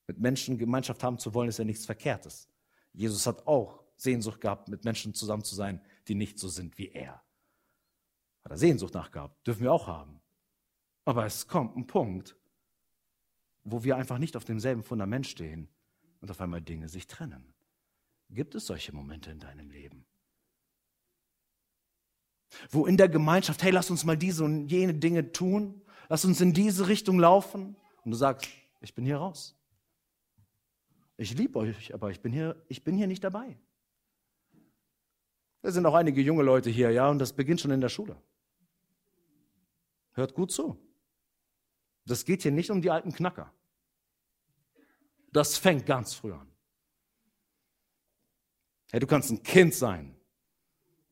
Mit Menschen Gemeinschaft haben zu wollen, ist ja nichts Verkehrtes. Jesus hat auch Sehnsucht gehabt, mit Menschen zusammen zu sein, die nicht so sind wie er. Hat er Sehnsucht nachgehabt. Dürfen wir auch haben. Aber es kommt ein Punkt, wo wir einfach nicht auf demselben Fundament stehen und auf einmal Dinge sich trennen. Gibt es solche Momente in deinem Leben? wo in der Gemeinschaft, hey, lass uns mal diese und jene Dinge tun, lass uns in diese Richtung laufen. Und du sagst, ich bin hier raus. Ich liebe euch, aber ich bin hier, ich bin hier nicht dabei. Da sind auch einige junge Leute hier, ja, und das beginnt schon in der Schule. Hört gut zu. Das geht hier nicht um die alten Knacker. Das fängt ganz früh an. Hey, du kannst ein Kind sein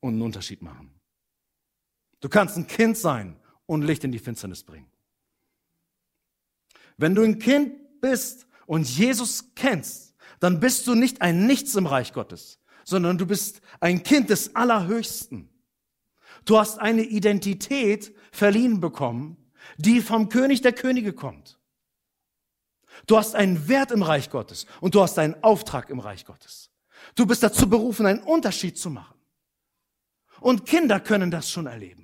und einen Unterschied machen. Du kannst ein Kind sein und Licht in die Finsternis bringen. Wenn du ein Kind bist und Jesus kennst, dann bist du nicht ein Nichts im Reich Gottes, sondern du bist ein Kind des Allerhöchsten. Du hast eine Identität verliehen bekommen, die vom König der Könige kommt. Du hast einen Wert im Reich Gottes und du hast einen Auftrag im Reich Gottes. Du bist dazu berufen, einen Unterschied zu machen. Und Kinder können das schon erleben.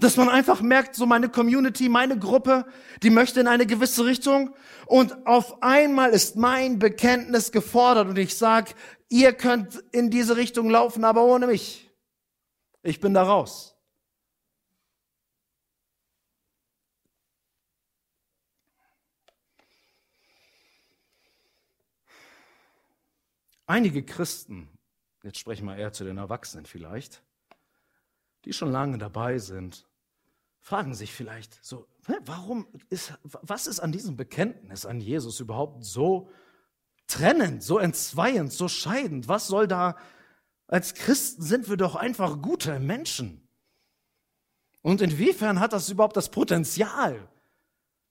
Dass man einfach merkt, so meine Community, meine Gruppe, die möchte in eine gewisse Richtung und auf einmal ist mein Bekenntnis gefordert und ich sage, ihr könnt in diese Richtung laufen, aber ohne mich. Ich bin da raus. Einige Christen, jetzt sprechen wir eher zu den Erwachsenen vielleicht, die schon lange dabei sind, fragen sich vielleicht so, warum ist, was ist an diesem Bekenntnis an Jesus überhaupt so trennend, so entzweiend, so scheidend? Was soll da, als Christen sind wir doch einfach gute Menschen. Und inwiefern hat das überhaupt das Potenzial,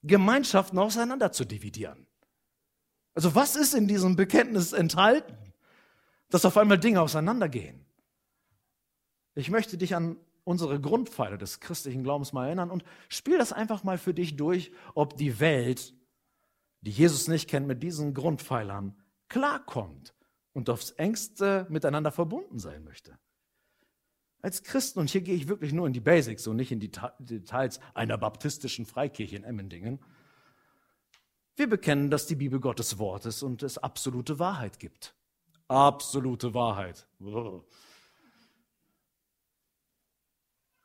Gemeinschaften auseinander zu dividieren? Also was ist in diesem Bekenntnis enthalten, dass auf einmal Dinge auseinandergehen? Ich möchte dich an unsere Grundpfeiler des christlichen Glaubens mal erinnern und spiel das einfach mal für dich durch, ob die Welt, die Jesus nicht kennt, mit diesen Grundpfeilern klarkommt und aufs engste miteinander verbunden sein möchte. Als Christen, und hier gehe ich wirklich nur in die Basics und nicht in die Details einer baptistischen Freikirche in Emmendingen, wir bekennen, dass die Bibel Gottes Wort ist und es absolute Wahrheit gibt. Absolute Wahrheit.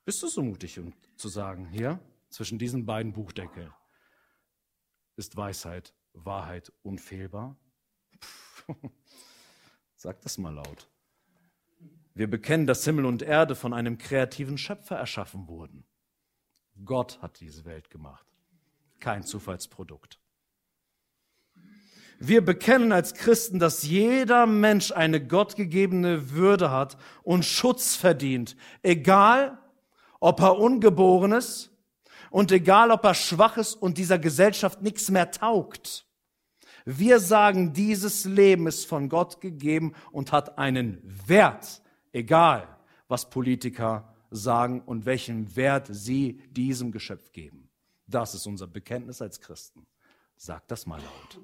Bist du so mutig, um zu sagen, hier zwischen diesen beiden Buchdeckel ist Weisheit, Wahrheit unfehlbar? Sag das mal laut. Wir bekennen, dass Himmel und Erde von einem kreativen Schöpfer erschaffen wurden. Gott hat diese Welt gemacht, kein Zufallsprodukt. Wir bekennen als Christen, dass jeder Mensch eine gottgegebene Würde hat und Schutz verdient, egal ob er ungeboren ist und egal ob er schwach ist und dieser Gesellschaft nichts mehr taugt. Wir sagen, dieses Leben ist von Gott gegeben und hat einen Wert, egal was Politiker sagen und welchen Wert sie diesem Geschöpf geben. Das ist unser Bekenntnis als Christen. Sag das mal laut.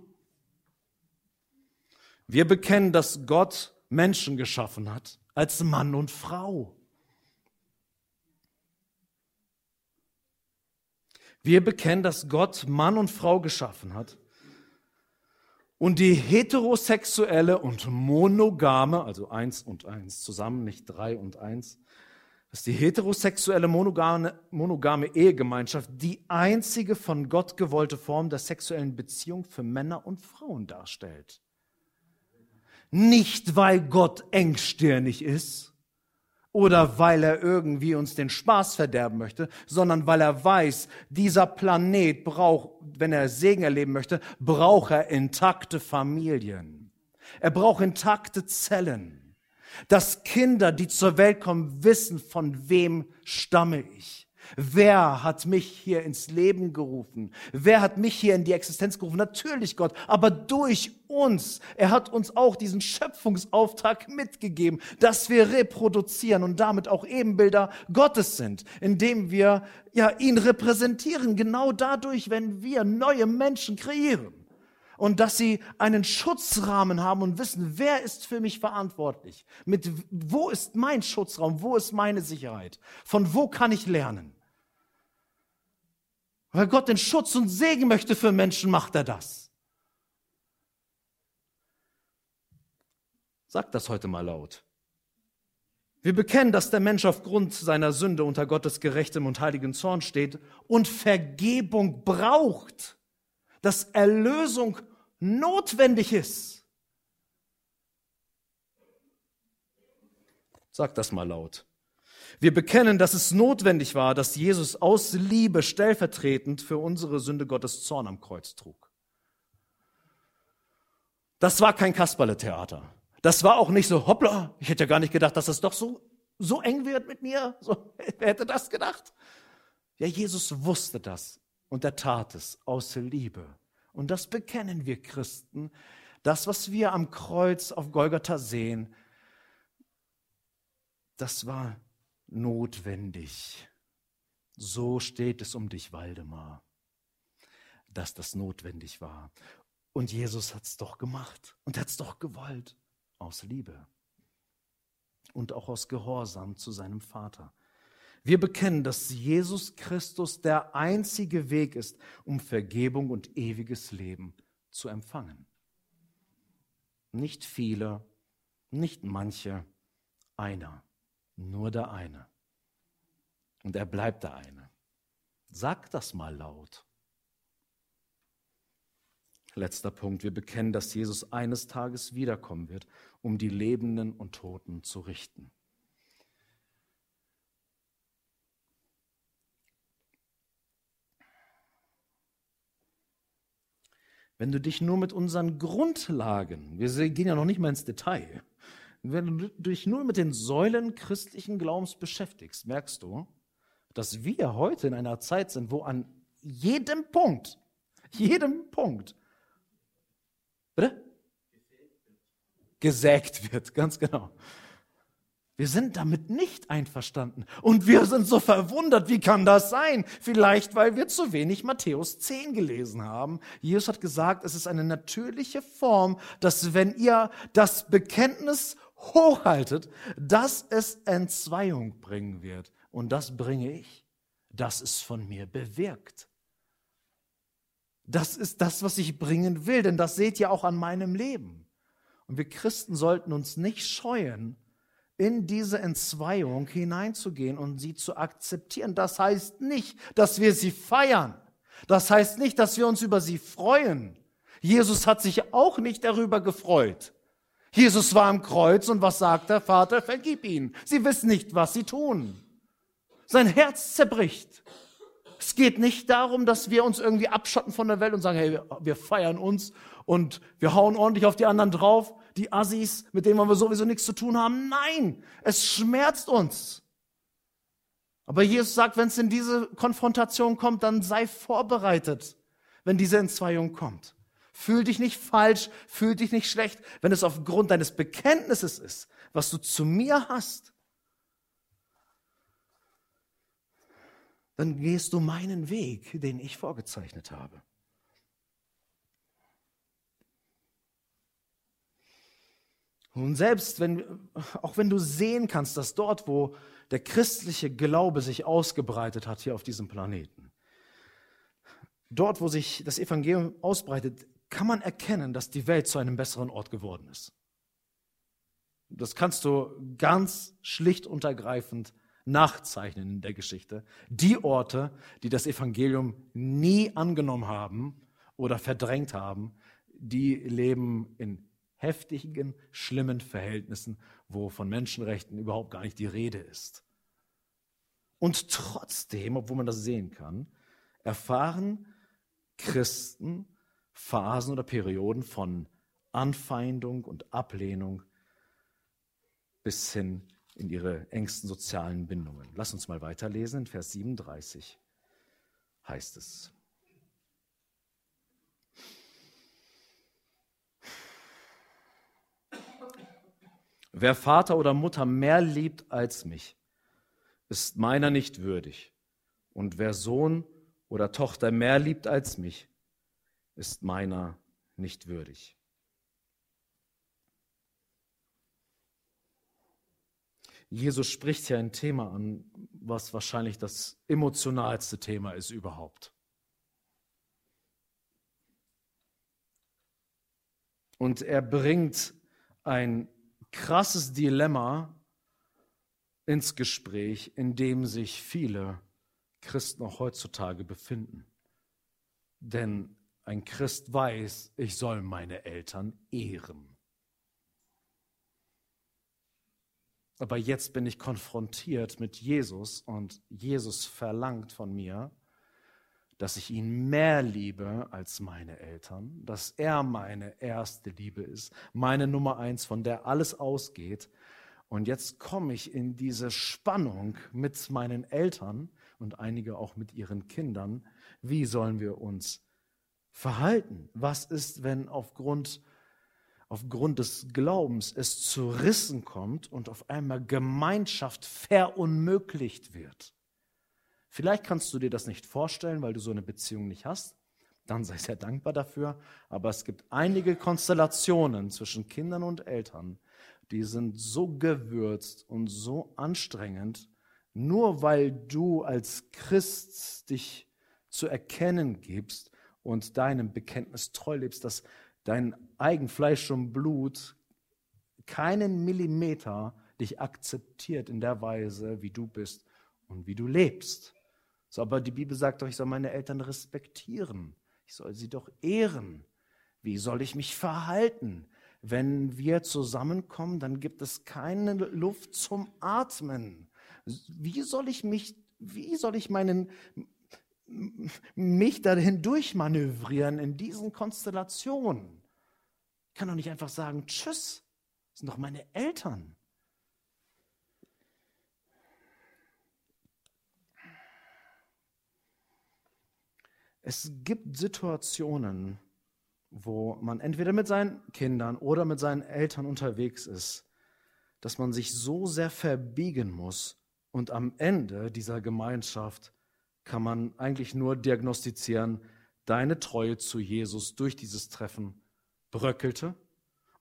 Wir bekennen, dass Gott Menschen geschaffen hat als Mann und Frau. Wir bekennen, dass Gott Mann und Frau geschaffen hat und die heterosexuelle und monogame, also eins und eins zusammen, nicht drei und eins, dass die heterosexuelle monogame, monogame Ehegemeinschaft die einzige von Gott gewollte Form der sexuellen Beziehung für Männer und Frauen darstellt. Nicht, weil Gott engstirnig ist, oder weil er irgendwie uns den Spaß verderben möchte, sondern weil er weiß, dieser Planet braucht, wenn er Segen erleben möchte, braucht er intakte Familien. Er braucht intakte Zellen. Dass Kinder, die zur Welt kommen, wissen, von wem stamme ich. Wer hat mich hier ins Leben gerufen? Wer hat mich hier in die Existenz gerufen? Natürlich Gott, aber durch uns. Er hat uns auch diesen Schöpfungsauftrag mitgegeben, dass wir reproduzieren und damit auch Ebenbilder Gottes sind, indem wir ja ihn repräsentieren, genau dadurch, wenn wir neue Menschen kreieren und dass sie einen Schutzrahmen haben und wissen, wer ist für mich verantwortlich? Mit wo ist mein Schutzraum? Wo ist meine Sicherheit? Von wo kann ich lernen? Weil Gott den Schutz und Segen möchte für Menschen, macht er das. Sag das heute mal laut. Wir bekennen, dass der Mensch aufgrund seiner Sünde unter Gottes gerechtem und heiligen Zorn steht und Vergebung braucht, dass Erlösung notwendig ist. Sag das mal laut. Wir bekennen, dass es notwendig war, dass Jesus aus Liebe stellvertretend für unsere Sünde Gottes Zorn am Kreuz trug. Das war kein Kasperle-Theater. Das war auch nicht so, hoppla, ich hätte ja gar nicht gedacht, dass es doch so, so eng wird mit mir. So, wer hätte das gedacht? Ja, Jesus wusste das und er tat es aus Liebe. Und das bekennen wir Christen. Das, was wir am Kreuz auf Golgatha sehen, das war notwendig. So steht es um dich, Waldemar, dass das notwendig war. Und Jesus hat es doch gemacht und hat es doch gewollt, aus Liebe und auch aus Gehorsam zu seinem Vater. Wir bekennen, dass Jesus Christus der einzige Weg ist, um Vergebung und ewiges Leben zu empfangen. Nicht viele, nicht manche, einer. Nur der eine. Und er bleibt der eine. Sag das mal laut. Letzter Punkt. Wir bekennen, dass Jesus eines Tages wiederkommen wird, um die Lebenden und Toten zu richten. Wenn du dich nur mit unseren Grundlagen, wir gehen ja noch nicht mal ins Detail, wenn du dich nur mit den Säulen christlichen Glaubens beschäftigst, merkst du, dass wir heute in einer Zeit sind, wo an jedem Punkt, jedem Punkt, bitte? Gesägt wird, ganz genau. Wir sind damit nicht einverstanden. Und wir sind so verwundert, wie kann das sein? Vielleicht, weil wir zu wenig Matthäus 10 gelesen haben. Jesus hat gesagt, es ist eine natürliche Form, dass wenn ihr das Bekenntnis hochhaltet, dass es Entzweiung bringen wird. Und das bringe ich. Das ist von mir bewirkt. Das ist das, was ich bringen will, denn das seht ihr auch an meinem Leben. Und wir Christen sollten uns nicht scheuen, in diese Entzweiung hineinzugehen und sie zu akzeptieren. Das heißt nicht, dass wir sie feiern. Das heißt nicht, dass wir uns über sie freuen. Jesus hat sich auch nicht darüber gefreut. Jesus war am Kreuz und was sagt der Vater? Vergib ihnen. Sie wissen nicht, was sie tun. Sein Herz zerbricht. Es geht nicht darum, dass wir uns irgendwie abschotten von der Welt und sagen, hey, wir feiern uns und wir hauen ordentlich auf die anderen drauf, die Assis, mit denen wir sowieso nichts zu tun haben. Nein, es schmerzt uns. Aber Jesus sagt, wenn es in diese Konfrontation kommt, dann sei vorbereitet, wenn diese Entzweiung kommt. Fühl dich nicht falsch, fühl dich nicht schlecht, wenn es aufgrund deines Bekenntnisses ist, was du zu mir hast. Dann gehst du meinen Weg, den ich vorgezeichnet habe. Und selbst wenn, auch wenn du sehen kannst, dass dort, wo der christliche Glaube sich ausgebreitet hat hier auf diesem Planeten, dort, wo sich das Evangelium ausbreitet, kann man erkennen, dass die Welt zu einem besseren Ort geworden ist. Das kannst du ganz schlicht und ergreifend nachzeichnen in der Geschichte. Die Orte, die das Evangelium nie angenommen haben oder verdrängt haben, die leben in heftigen, schlimmen Verhältnissen, wo von Menschenrechten überhaupt gar nicht die Rede ist. Und trotzdem, obwohl man das sehen kann, erfahren Christen Phasen oder Perioden von Anfeindung und Ablehnung bis hin in ihre engsten sozialen Bindungen. Lass uns mal weiterlesen. In Vers 37 heißt es. Wer Vater oder Mutter mehr liebt als mich, ist meiner nicht würdig. Und wer Sohn oder Tochter mehr liebt als mich, ist meiner nicht würdig. Jesus spricht hier ein Thema an, was wahrscheinlich das emotionalste Thema ist überhaupt. Und er bringt ein krasses Dilemma ins Gespräch, in dem sich viele Christen auch heutzutage befinden. Denn ein Christ weiß, ich soll meine Eltern ehren. Aber jetzt bin ich konfrontiert mit Jesus und Jesus verlangt von mir, dass ich ihn mehr liebe als meine Eltern, dass er meine erste Liebe ist, meine Nummer eins, von der alles ausgeht. Und jetzt komme ich in diese Spannung mit meinen Eltern und einige auch mit ihren Kindern. Wie sollen wir uns verhalten? Was ist, wenn aufgrund aufgrund des Glaubens es zu Rissen kommt und auf einmal Gemeinschaft verunmöglicht wird. Vielleicht kannst du dir das nicht vorstellen, weil du so eine Beziehung nicht hast. Dann sei sehr dankbar dafür. Aber es gibt einige Konstellationen zwischen Kindern und Eltern, die sind so gewürzt und so anstrengend, nur weil du als Christ dich zu erkennen gibst und deinem Bekenntnis treu lebst, dass dein Eigenfleisch und Blut keinen Millimeter dich akzeptiert in der Weise, wie du bist und wie du lebst. So, aber die Bibel sagt doch, ich soll meine Eltern respektieren. Ich soll sie doch ehren. Wie soll ich mich verhalten? Wenn wir zusammenkommen, dann gibt es keine Luft zum Atmen. Wie soll ich mich, wie soll ich meinen, mich dahin durchmanövrieren in diesen Konstellationen? Ich kann doch nicht einfach sagen, tschüss, das sind doch meine Eltern. Es gibt Situationen, wo man entweder mit seinen Kindern oder mit seinen Eltern unterwegs ist, dass man sich so sehr verbiegen muss und am Ende dieser Gemeinschaft kann man eigentlich nur diagnostizieren, deine Treue zu Jesus durch dieses Treffen bröckelte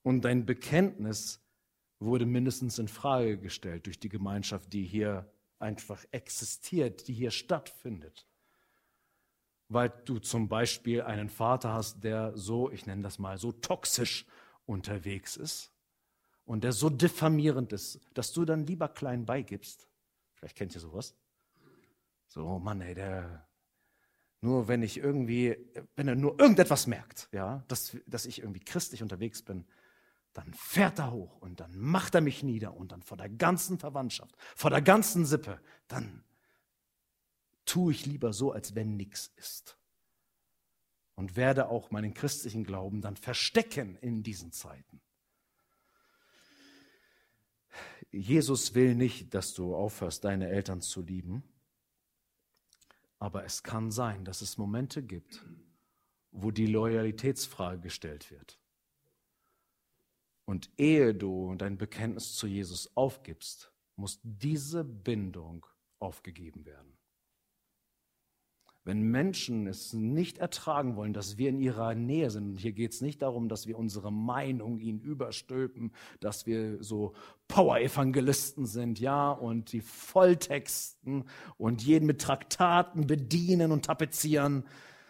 und dein Bekenntnis wurde mindestens in Frage gestellt durch die Gemeinschaft, die hier einfach existiert, die hier stattfindet. Weil du zum Beispiel einen Vater hast, der so, ich nenne das mal, so toxisch unterwegs ist und der so diffamierend ist, dass du dann lieber klein beigibst. Vielleicht kennt ihr sowas. So, oh Mann, ey, der, nur wenn ich irgendwie, wenn er nur irgendetwas merkt, ja, dass, dass ich irgendwie christlich unterwegs bin, dann fährt er hoch und dann macht er mich nieder und dann vor der ganzen Verwandtschaft, vor der ganzen Sippe, dann tue ich lieber so, als wenn nichts ist. Und werde auch meinen christlichen Glauben dann verstecken in diesen Zeiten. Jesus will nicht, dass du aufhörst, deine Eltern zu lieben. Aber es kann sein, dass es Momente gibt, wo die Loyalitätsfrage gestellt wird. Und ehe du dein Bekenntnis zu Jesus aufgibst, muss diese Bindung aufgegeben werden. Wenn Menschen es nicht ertragen wollen, dass wir in ihrer Nähe sind, und hier geht es nicht darum, dass wir unsere Meinung ihnen überstülpen, dass wir so Power-Evangelisten sind, ja, und die Volltexten und jeden mit Traktaten bedienen und tapezieren,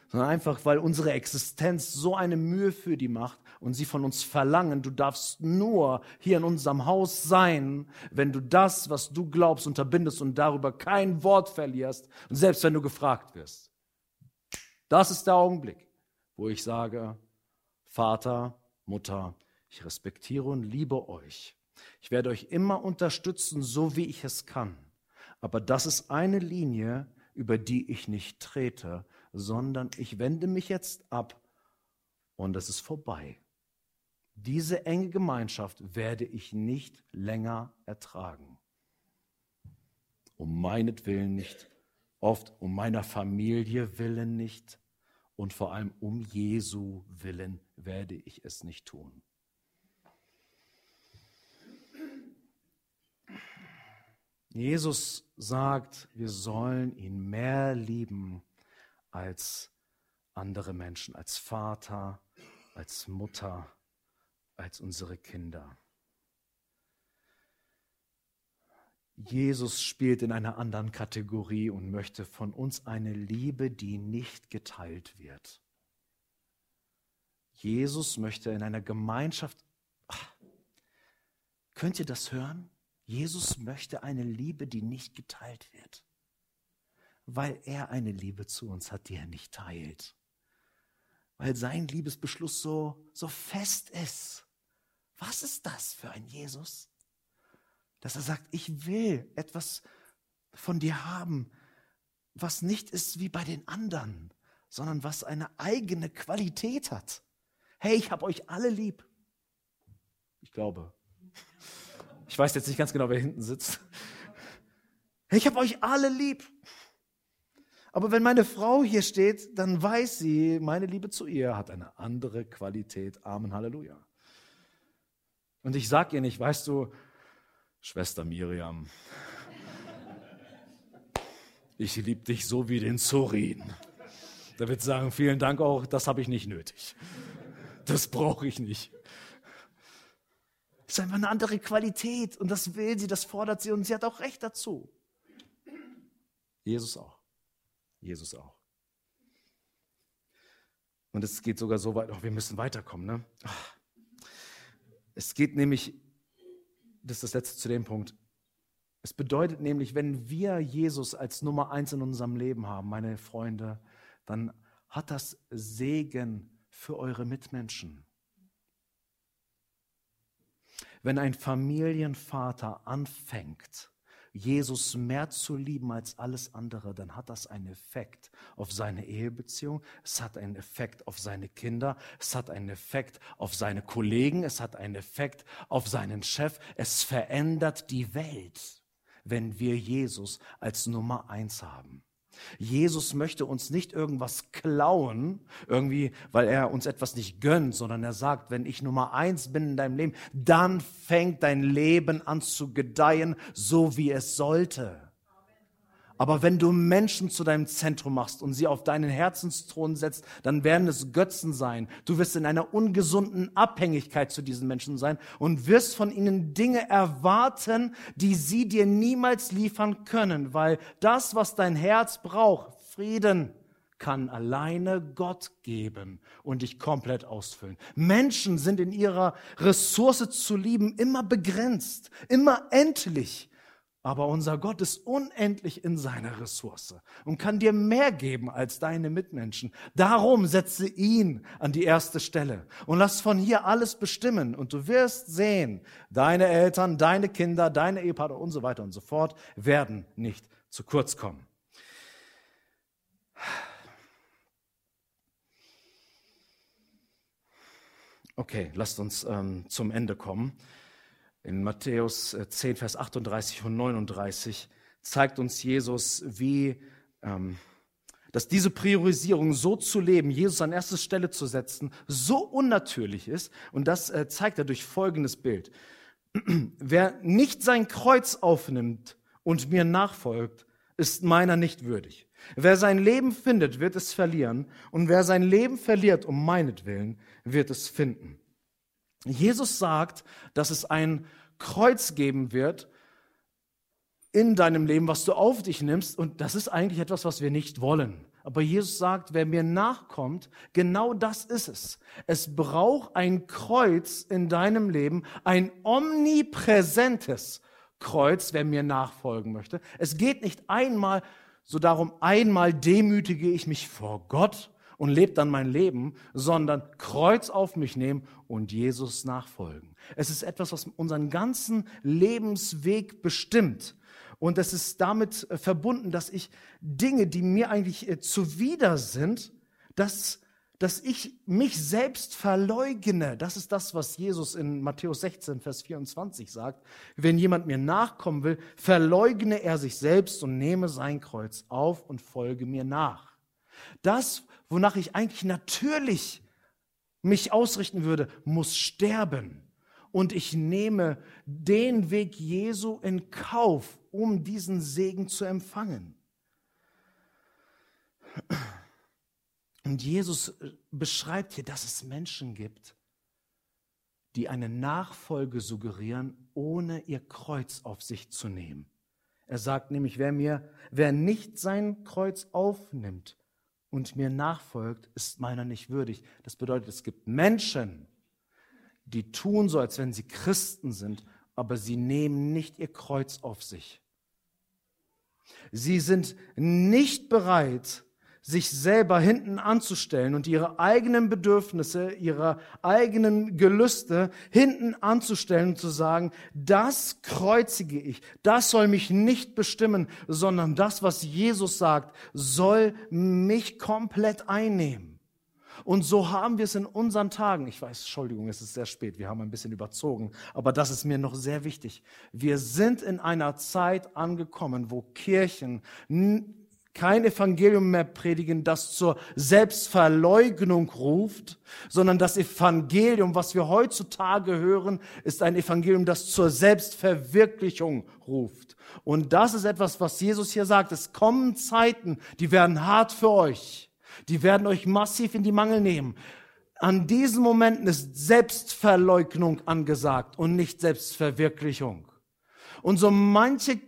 sondern einfach, weil unsere Existenz so eine Mühe für die macht und sie von uns verlangen, du darfst nur hier in unserem Haus sein, wenn du das, was du glaubst, unterbindest und darüber kein Wort verlierst, und selbst wenn du gefragt wirst. Das ist der Augenblick, wo ich sage, Vater, Mutter, ich respektiere und liebe euch. Ich werde euch immer unterstützen, so wie ich es kann. Aber das ist eine Linie, über die ich nicht trete, sondern ich wende mich jetzt ab und es ist vorbei. Diese enge Gemeinschaft werde ich nicht länger ertragen. Um meinetwillen nicht, oft um meiner Familie willen nicht und vor allem um Jesu willen werde ich es nicht tun. Jesus sagt, wir sollen ihn mehr lieben als andere Menschen, als Vater, als Mutter, als unsere Kinder. Jesus spielt in einer anderen Kategorie und möchte von uns eine Liebe, die nicht geteilt wird. Jesus möchte in einer Gemeinschaft. Ach, könnt ihr das hören? Jesus möchte eine Liebe, die nicht geteilt wird, weil er eine Liebe zu uns hat, die er nicht teilt, weil sein Liebesbeschluss so, so fest ist. Was ist das für ein Jesus? Dass er sagt, ich will etwas von dir haben, was nicht ist wie bei den anderen, sondern was eine eigene Qualität hat. Hey, ich habe euch alle lieb. Ich glaube. Ich weiß jetzt nicht ganz genau, wer hinten sitzt. Ich habe euch alle lieb. Aber wenn meine Frau hier steht, dann weiß sie, meine Liebe zu ihr hat eine andere Qualität. Amen, Halleluja. Und ich sage ihr nicht, weißt du, Schwester Miriam, ich liebe dich so wie den Zorin. Da wird sagen, vielen Dank auch, das habe ich nicht nötig. Das brauche ich nicht. Das ist einfach eine andere Qualität und das will sie, das fordert sie und sie hat auch recht dazu. Jesus auch. Jesus auch. Und es geht sogar so weit, oh, wir müssen weiterkommen. Ne? Es geht nämlich, das ist das letzte zu dem Punkt, es bedeutet nämlich, wenn wir Jesus als Nummer eins in unserem Leben haben, meine Freunde, dann hat das Segen für eure Mitmenschen. Wenn ein Familienvater anfängt, Jesus mehr zu lieben als alles andere, dann hat das einen Effekt auf seine Ehebeziehung, es hat einen Effekt auf seine Kinder, es hat einen Effekt auf seine Kollegen, es hat einen Effekt auf seinen Chef, es verändert die Welt wenn wir Jesus als Nummer eins haben. Jesus möchte uns nicht irgendwas klauen, irgendwie, weil er uns etwas nicht gönnt, sondern er sagt, wenn ich Nummer eins bin in deinem Leben, dann fängt dein Leben an zu gedeihen, so wie es sollte. Aber wenn du Menschen zu deinem Zentrum machst und sie auf deinen Herzensthron setzt, dann werden es Götzen sein. Du wirst in einer ungesunden Abhängigkeit zu diesen Menschen sein und wirst von ihnen Dinge erwarten, die sie dir niemals liefern können, weil das, was dein Herz braucht, Frieden, kann alleine Gott geben und dich komplett ausfüllen. Menschen sind in ihrer Ressource zu lieben immer begrenzt, immer endlich. Aber unser Gott ist unendlich in seiner Ressource und kann dir mehr geben als deine Mitmenschen. Darum setze ihn an die erste Stelle und lass von hier alles bestimmen. Und du wirst sehen, deine Eltern, deine Kinder, deine Ehepartner und so weiter und so fort werden nicht zu kurz kommen. Okay, lasst uns ähm, zum Ende kommen. In Matthäus 10, äh, Vers 38 und 39 zeigt uns Jesus, wie, ähm, dass diese Priorisierung so zu leben, Jesus an erste Stelle zu setzen, so unnatürlich ist. Und das äh, zeigt er durch folgendes Bild. Wer nicht sein Kreuz aufnimmt und mir nachfolgt, ist meiner nicht würdig. Wer sein Leben findet, wird es verlieren. Und wer sein Leben verliert um meinetwillen, wird es finden. Jesus sagt, dass es ein Kreuz geben wird in deinem Leben, was du auf dich nimmst. Und das ist eigentlich etwas, was wir nicht wollen. Aber Jesus sagt, wer mir nachkommt, genau das ist es. Es braucht ein Kreuz in deinem Leben, ein omnipräsentes Kreuz, wer mir nachfolgen möchte. Es geht nicht einmal so darum, einmal demütige ich mich vor Gott und lebe dann mein Leben, sondern Kreuz auf mich nehmen und Jesus nachfolgen. Es ist etwas, was unseren ganzen Lebensweg bestimmt. Und es ist damit äh, verbunden, dass ich Dinge, die mir eigentlich äh, zuwider sind, dass, dass ich mich selbst verleugne. Das ist das, was Jesus in Matthäus 16, Vers 24 sagt. Wenn jemand mir nachkommen will, verleugne er sich selbst und nehme sein Kreuz auf und folge mir nach. Das, wonach ich eigentlich natürlich mich ausrichten würde, muss sterben. Und ich nehme den Weg Jesu in Kauf, um diesen Segen zu empfangen. Und Jesus beschreibt hier, dass es Menschen gibt, die eine Nachfolge suggerieren, ohne ihr Kreuz auf sich zu nehmen. Er sagt nämlich, wer mir, wer nicht sein Kreuz aufnimmt und mir nachfolgt, ist meiner nicht würdig. Das bedeutet, es gibt Menschen, die tun so, als wenn sie Christen sind, aber sie nehmen nicht ihr Kreuz auf sich. Sie sind nicht bereit, sich selber hinten anzustellen und ihre eigenen Bedürfnisse, ihre eigenen Gelüste hinten anzustellen und zu sagen, das kreuzige ich, das soll mich nicht bestimmen, sondern das, was Jesus sagt, soll mich komplett einnehmen. Und so haben wir es in unseren Tagen. Ich weiß, Entschuldigung, es ist sehr spät, wir haben ein bisschen überzogen, aber das ist mir noch sehr wichtig. Wir sind in einer Zeit angekommen, wo Kirchen kein Evangelium mehr predigen, das zur Selbstverleugnung ruft, sondern das Evangelium, was wir heutzutage hören, ist ein Evangelium, das zur Selbstverwirklichung ruft. Und das ist etwas, was Jesus hier sagt. Es kommen Zeiten, die werden hart für euch. Die werden euch massiv in die Mangel nehmen. An diesen Momenten ist Selbstverleugnung angesagt und nicht Selbstverwirklichung. Und so manche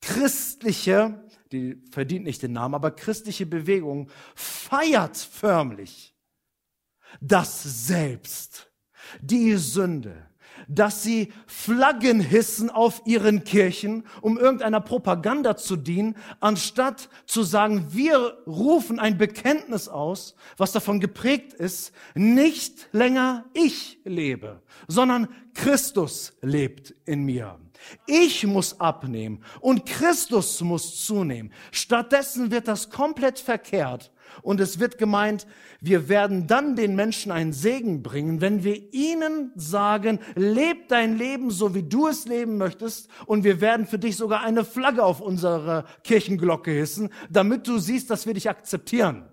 christliche die verdient nicht den Namen, aber christliche Bewegung feiert förmlich das Selbst, die Sünde, dass sie Flaggen hissen auf ihren Kirchen, um irgendeiner Propaganda zu dienen, anstatt zu sagen, wir rufen ein Bekenntnis aus, was davon geprägt ist, nicht länger ich lebe, sondern Christus lebt in mir. Ich muss abnehmen und Christus muss zunehmen. Stattdessen wird das komplett verkehrt und es wird gemeint, wir werden dann den Menschen einen Segen bringen, wenn wir ihnen sagen, leb dein Leben so, wie du es leben möchtest und wir werden für dich sogar eine Flagge auf unsere Kirchenglocke hissen, damit du siehst, dass wir dich akzeptieren.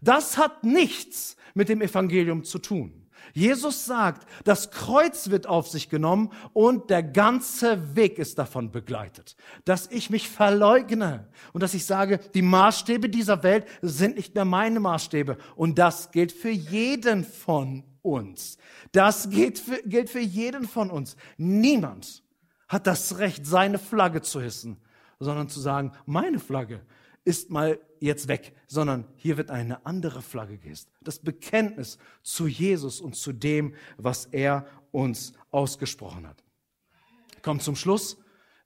Das hat nichts mit dem Evangelium zu tun. Jesus sagt, das Kreuz wird auf sich genommen und der ganze Weg ist davon begleitet. Dass ich mich verleugne und dass ich sage, die Maßstäbe dieser Welt sind nicht mehr meine Maßstäbe. Und das gilt für jeden von uns. Das gilt für, gilt für jeden von uns. Niemand hat das Recht, seine Flagge zu hissen, sondern zu sagen, meine Flagge ist mal jetzt weg, sondern hier wird eine andere Flagge gehisst. Das Bekenntnis zu Jesus und zu dem, was er uns ausgesprochen hat. Kommt zum Schluss.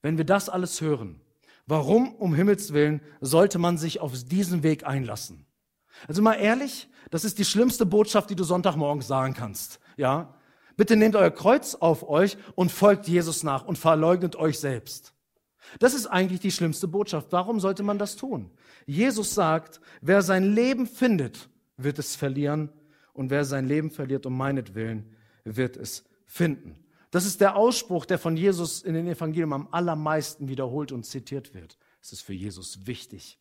Wenn wir das alles hören, warum um Himmels Willen sollte man sich auf diesen Weg einlassen? Also mal ehrlich, das ist die schlimmste Botschaft, die du Sonntagmorgens sagen kannst. Ja? Bitte nehmt euer Kreuz auf euch und folgt Jesus nach und verleugnet euch selbst. Das ist eigentlich die schlimmste Botschaft. Warum sollte man das tun? Jesus sagt, wer sein Leben findet, wird es verlieren und wer sein Leben verliert um meinetwillen, wird es finden. Das ist der Ausspruch, der von Jesus in den Evangelien am allermeisten wiederholt und zitiert wird. Es ist für Jesus wichtig.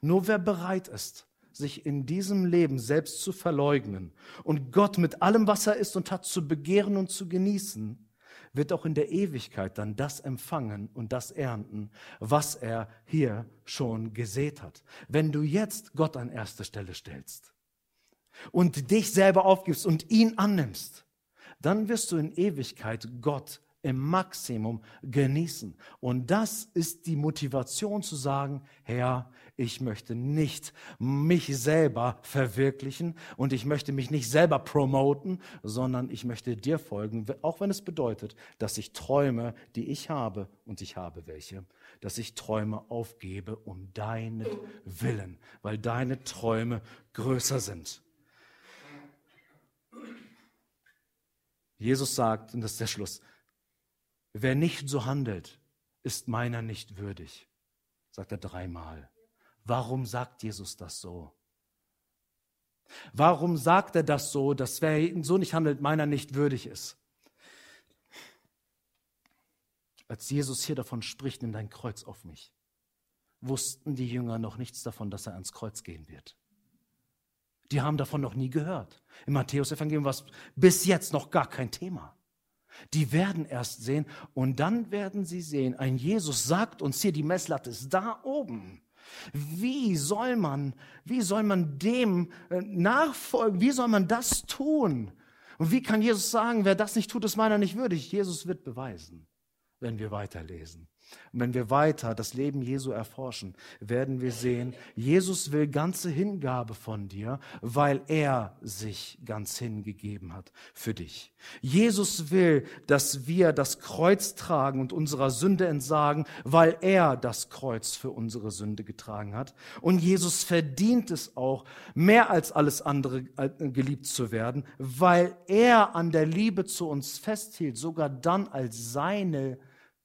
Nur wer bereit ist, sich in diesem Leben selbst zu verleugnen und Gott mit allem, was er ist und hat, zu begehren und zu genießen, wird auch in der Ewigkeit dann das empfangen und das ernten, was er hier schon gesät hat. Wenn du jetzt Gott an erste Stelle stellst und dich selber aufgibst und ihn annimmst, dann wirst du in Ewigkeit Gott im Maximum genießen. Und das ist die Motivation zu sagen, Herr, ich möchte nicht mich selber verwirklichen und ich möchte mich nicht selber promoten, sondern ich möchte dir folgen, auch wenn es bedeutet, dass ich Träume, die ich habe, und ich habe welche, dass ich Träume aufgebe um deinen Willen, weil deine Träume größer sind. Jesus sagt, und das ist der Schluss, Wer nicht so handelt, ist meiner nicht würdig, sagt er dreimal. Warum sagt Jesus das so? Warum sagt er das so, dass wer so nicht handelt, meiner nicht würdig ist? Als Jesus hier davon spricht, nimm dein Kreuz auf mich, wussten die Jünger noch nichts davon, dass er ans Kreuz gehen wird. Die haben davon noch nie gehört. Im Matthäus-Evangelium war es bis jetzt noch gar kein Thema. Die werden erst sehen und dann werden sie sehen, ein Jesus sagt uns hier, die Messlatte ist da oben. Wie soll man, wie soll man dem äh, nachfolgen? Wie soll man das tun? Und wie kann Jesus sagen, wer das nicht tut, ist meiner nicht würdig? Jesus wird beweisen, wenn wir weiterlesen. Und wenn wir weiter das Leben Jesu erforschen, werden wir sehen, Jesus will ganze Hingabe von dir, weil er sich ganz hingegeben hat für dich. Jesus will, dass wir das Kreuz tragen und unserer Sünde entsagen, weil er das Kreuz für unsere Sünde getragen hat. Und Jesus verdient es auch, mehr als alles andere äh, geliebt zu werden, weil er an der Liebe zu uns festhielt, sogar dann als seine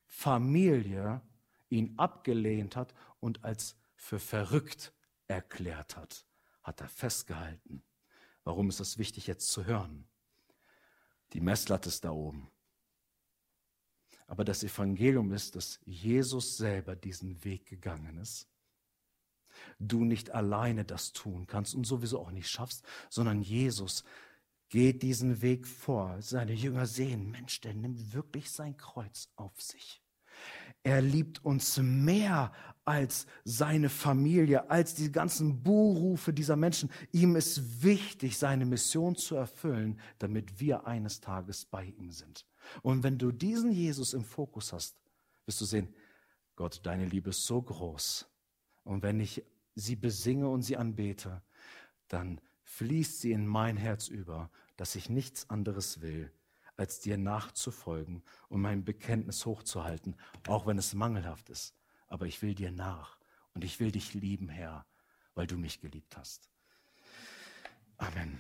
Familie ihn abgelehnt hat und als für verrückt erklärt hat, hat er festgehalten. Warum ist das wichtig jetzt zu hören? Die Messlatte ist da oben. Aber das Evangelium ist, dass Jesus selber diesen Weg gegangen ist. Du nicht alleine das tun kannst und sowieso auch nicht schaffst, sondern Jesus geht diesen Weg vor. Seine Jünger sehen, Mensch, der nimmt wirklich sein Kreuz auf sich. Er liebt uns mehr als seine Familie, als die ganzen Buhrufe dieser Menschen. Ihm ist wichtig, seine Mission zu erfüllen, damit wir eines Tages bei ihm sind. Und wenn du diesen Jesus im Fokus hast, wirst du sehen, Gott, deine Liebe ist so groß. Und wenn ich sie besinge und sie anbete, dann fließt sie in mein Herz über, dass ich nichts anderes will, als dir nachzufolgen und mein Bekenntnis hochzuhalten, auch wenn es mangelhaft ist. Aber ich will dir nach und ich will dich lieben, Herr, weil du mich geliebt hast. Amen.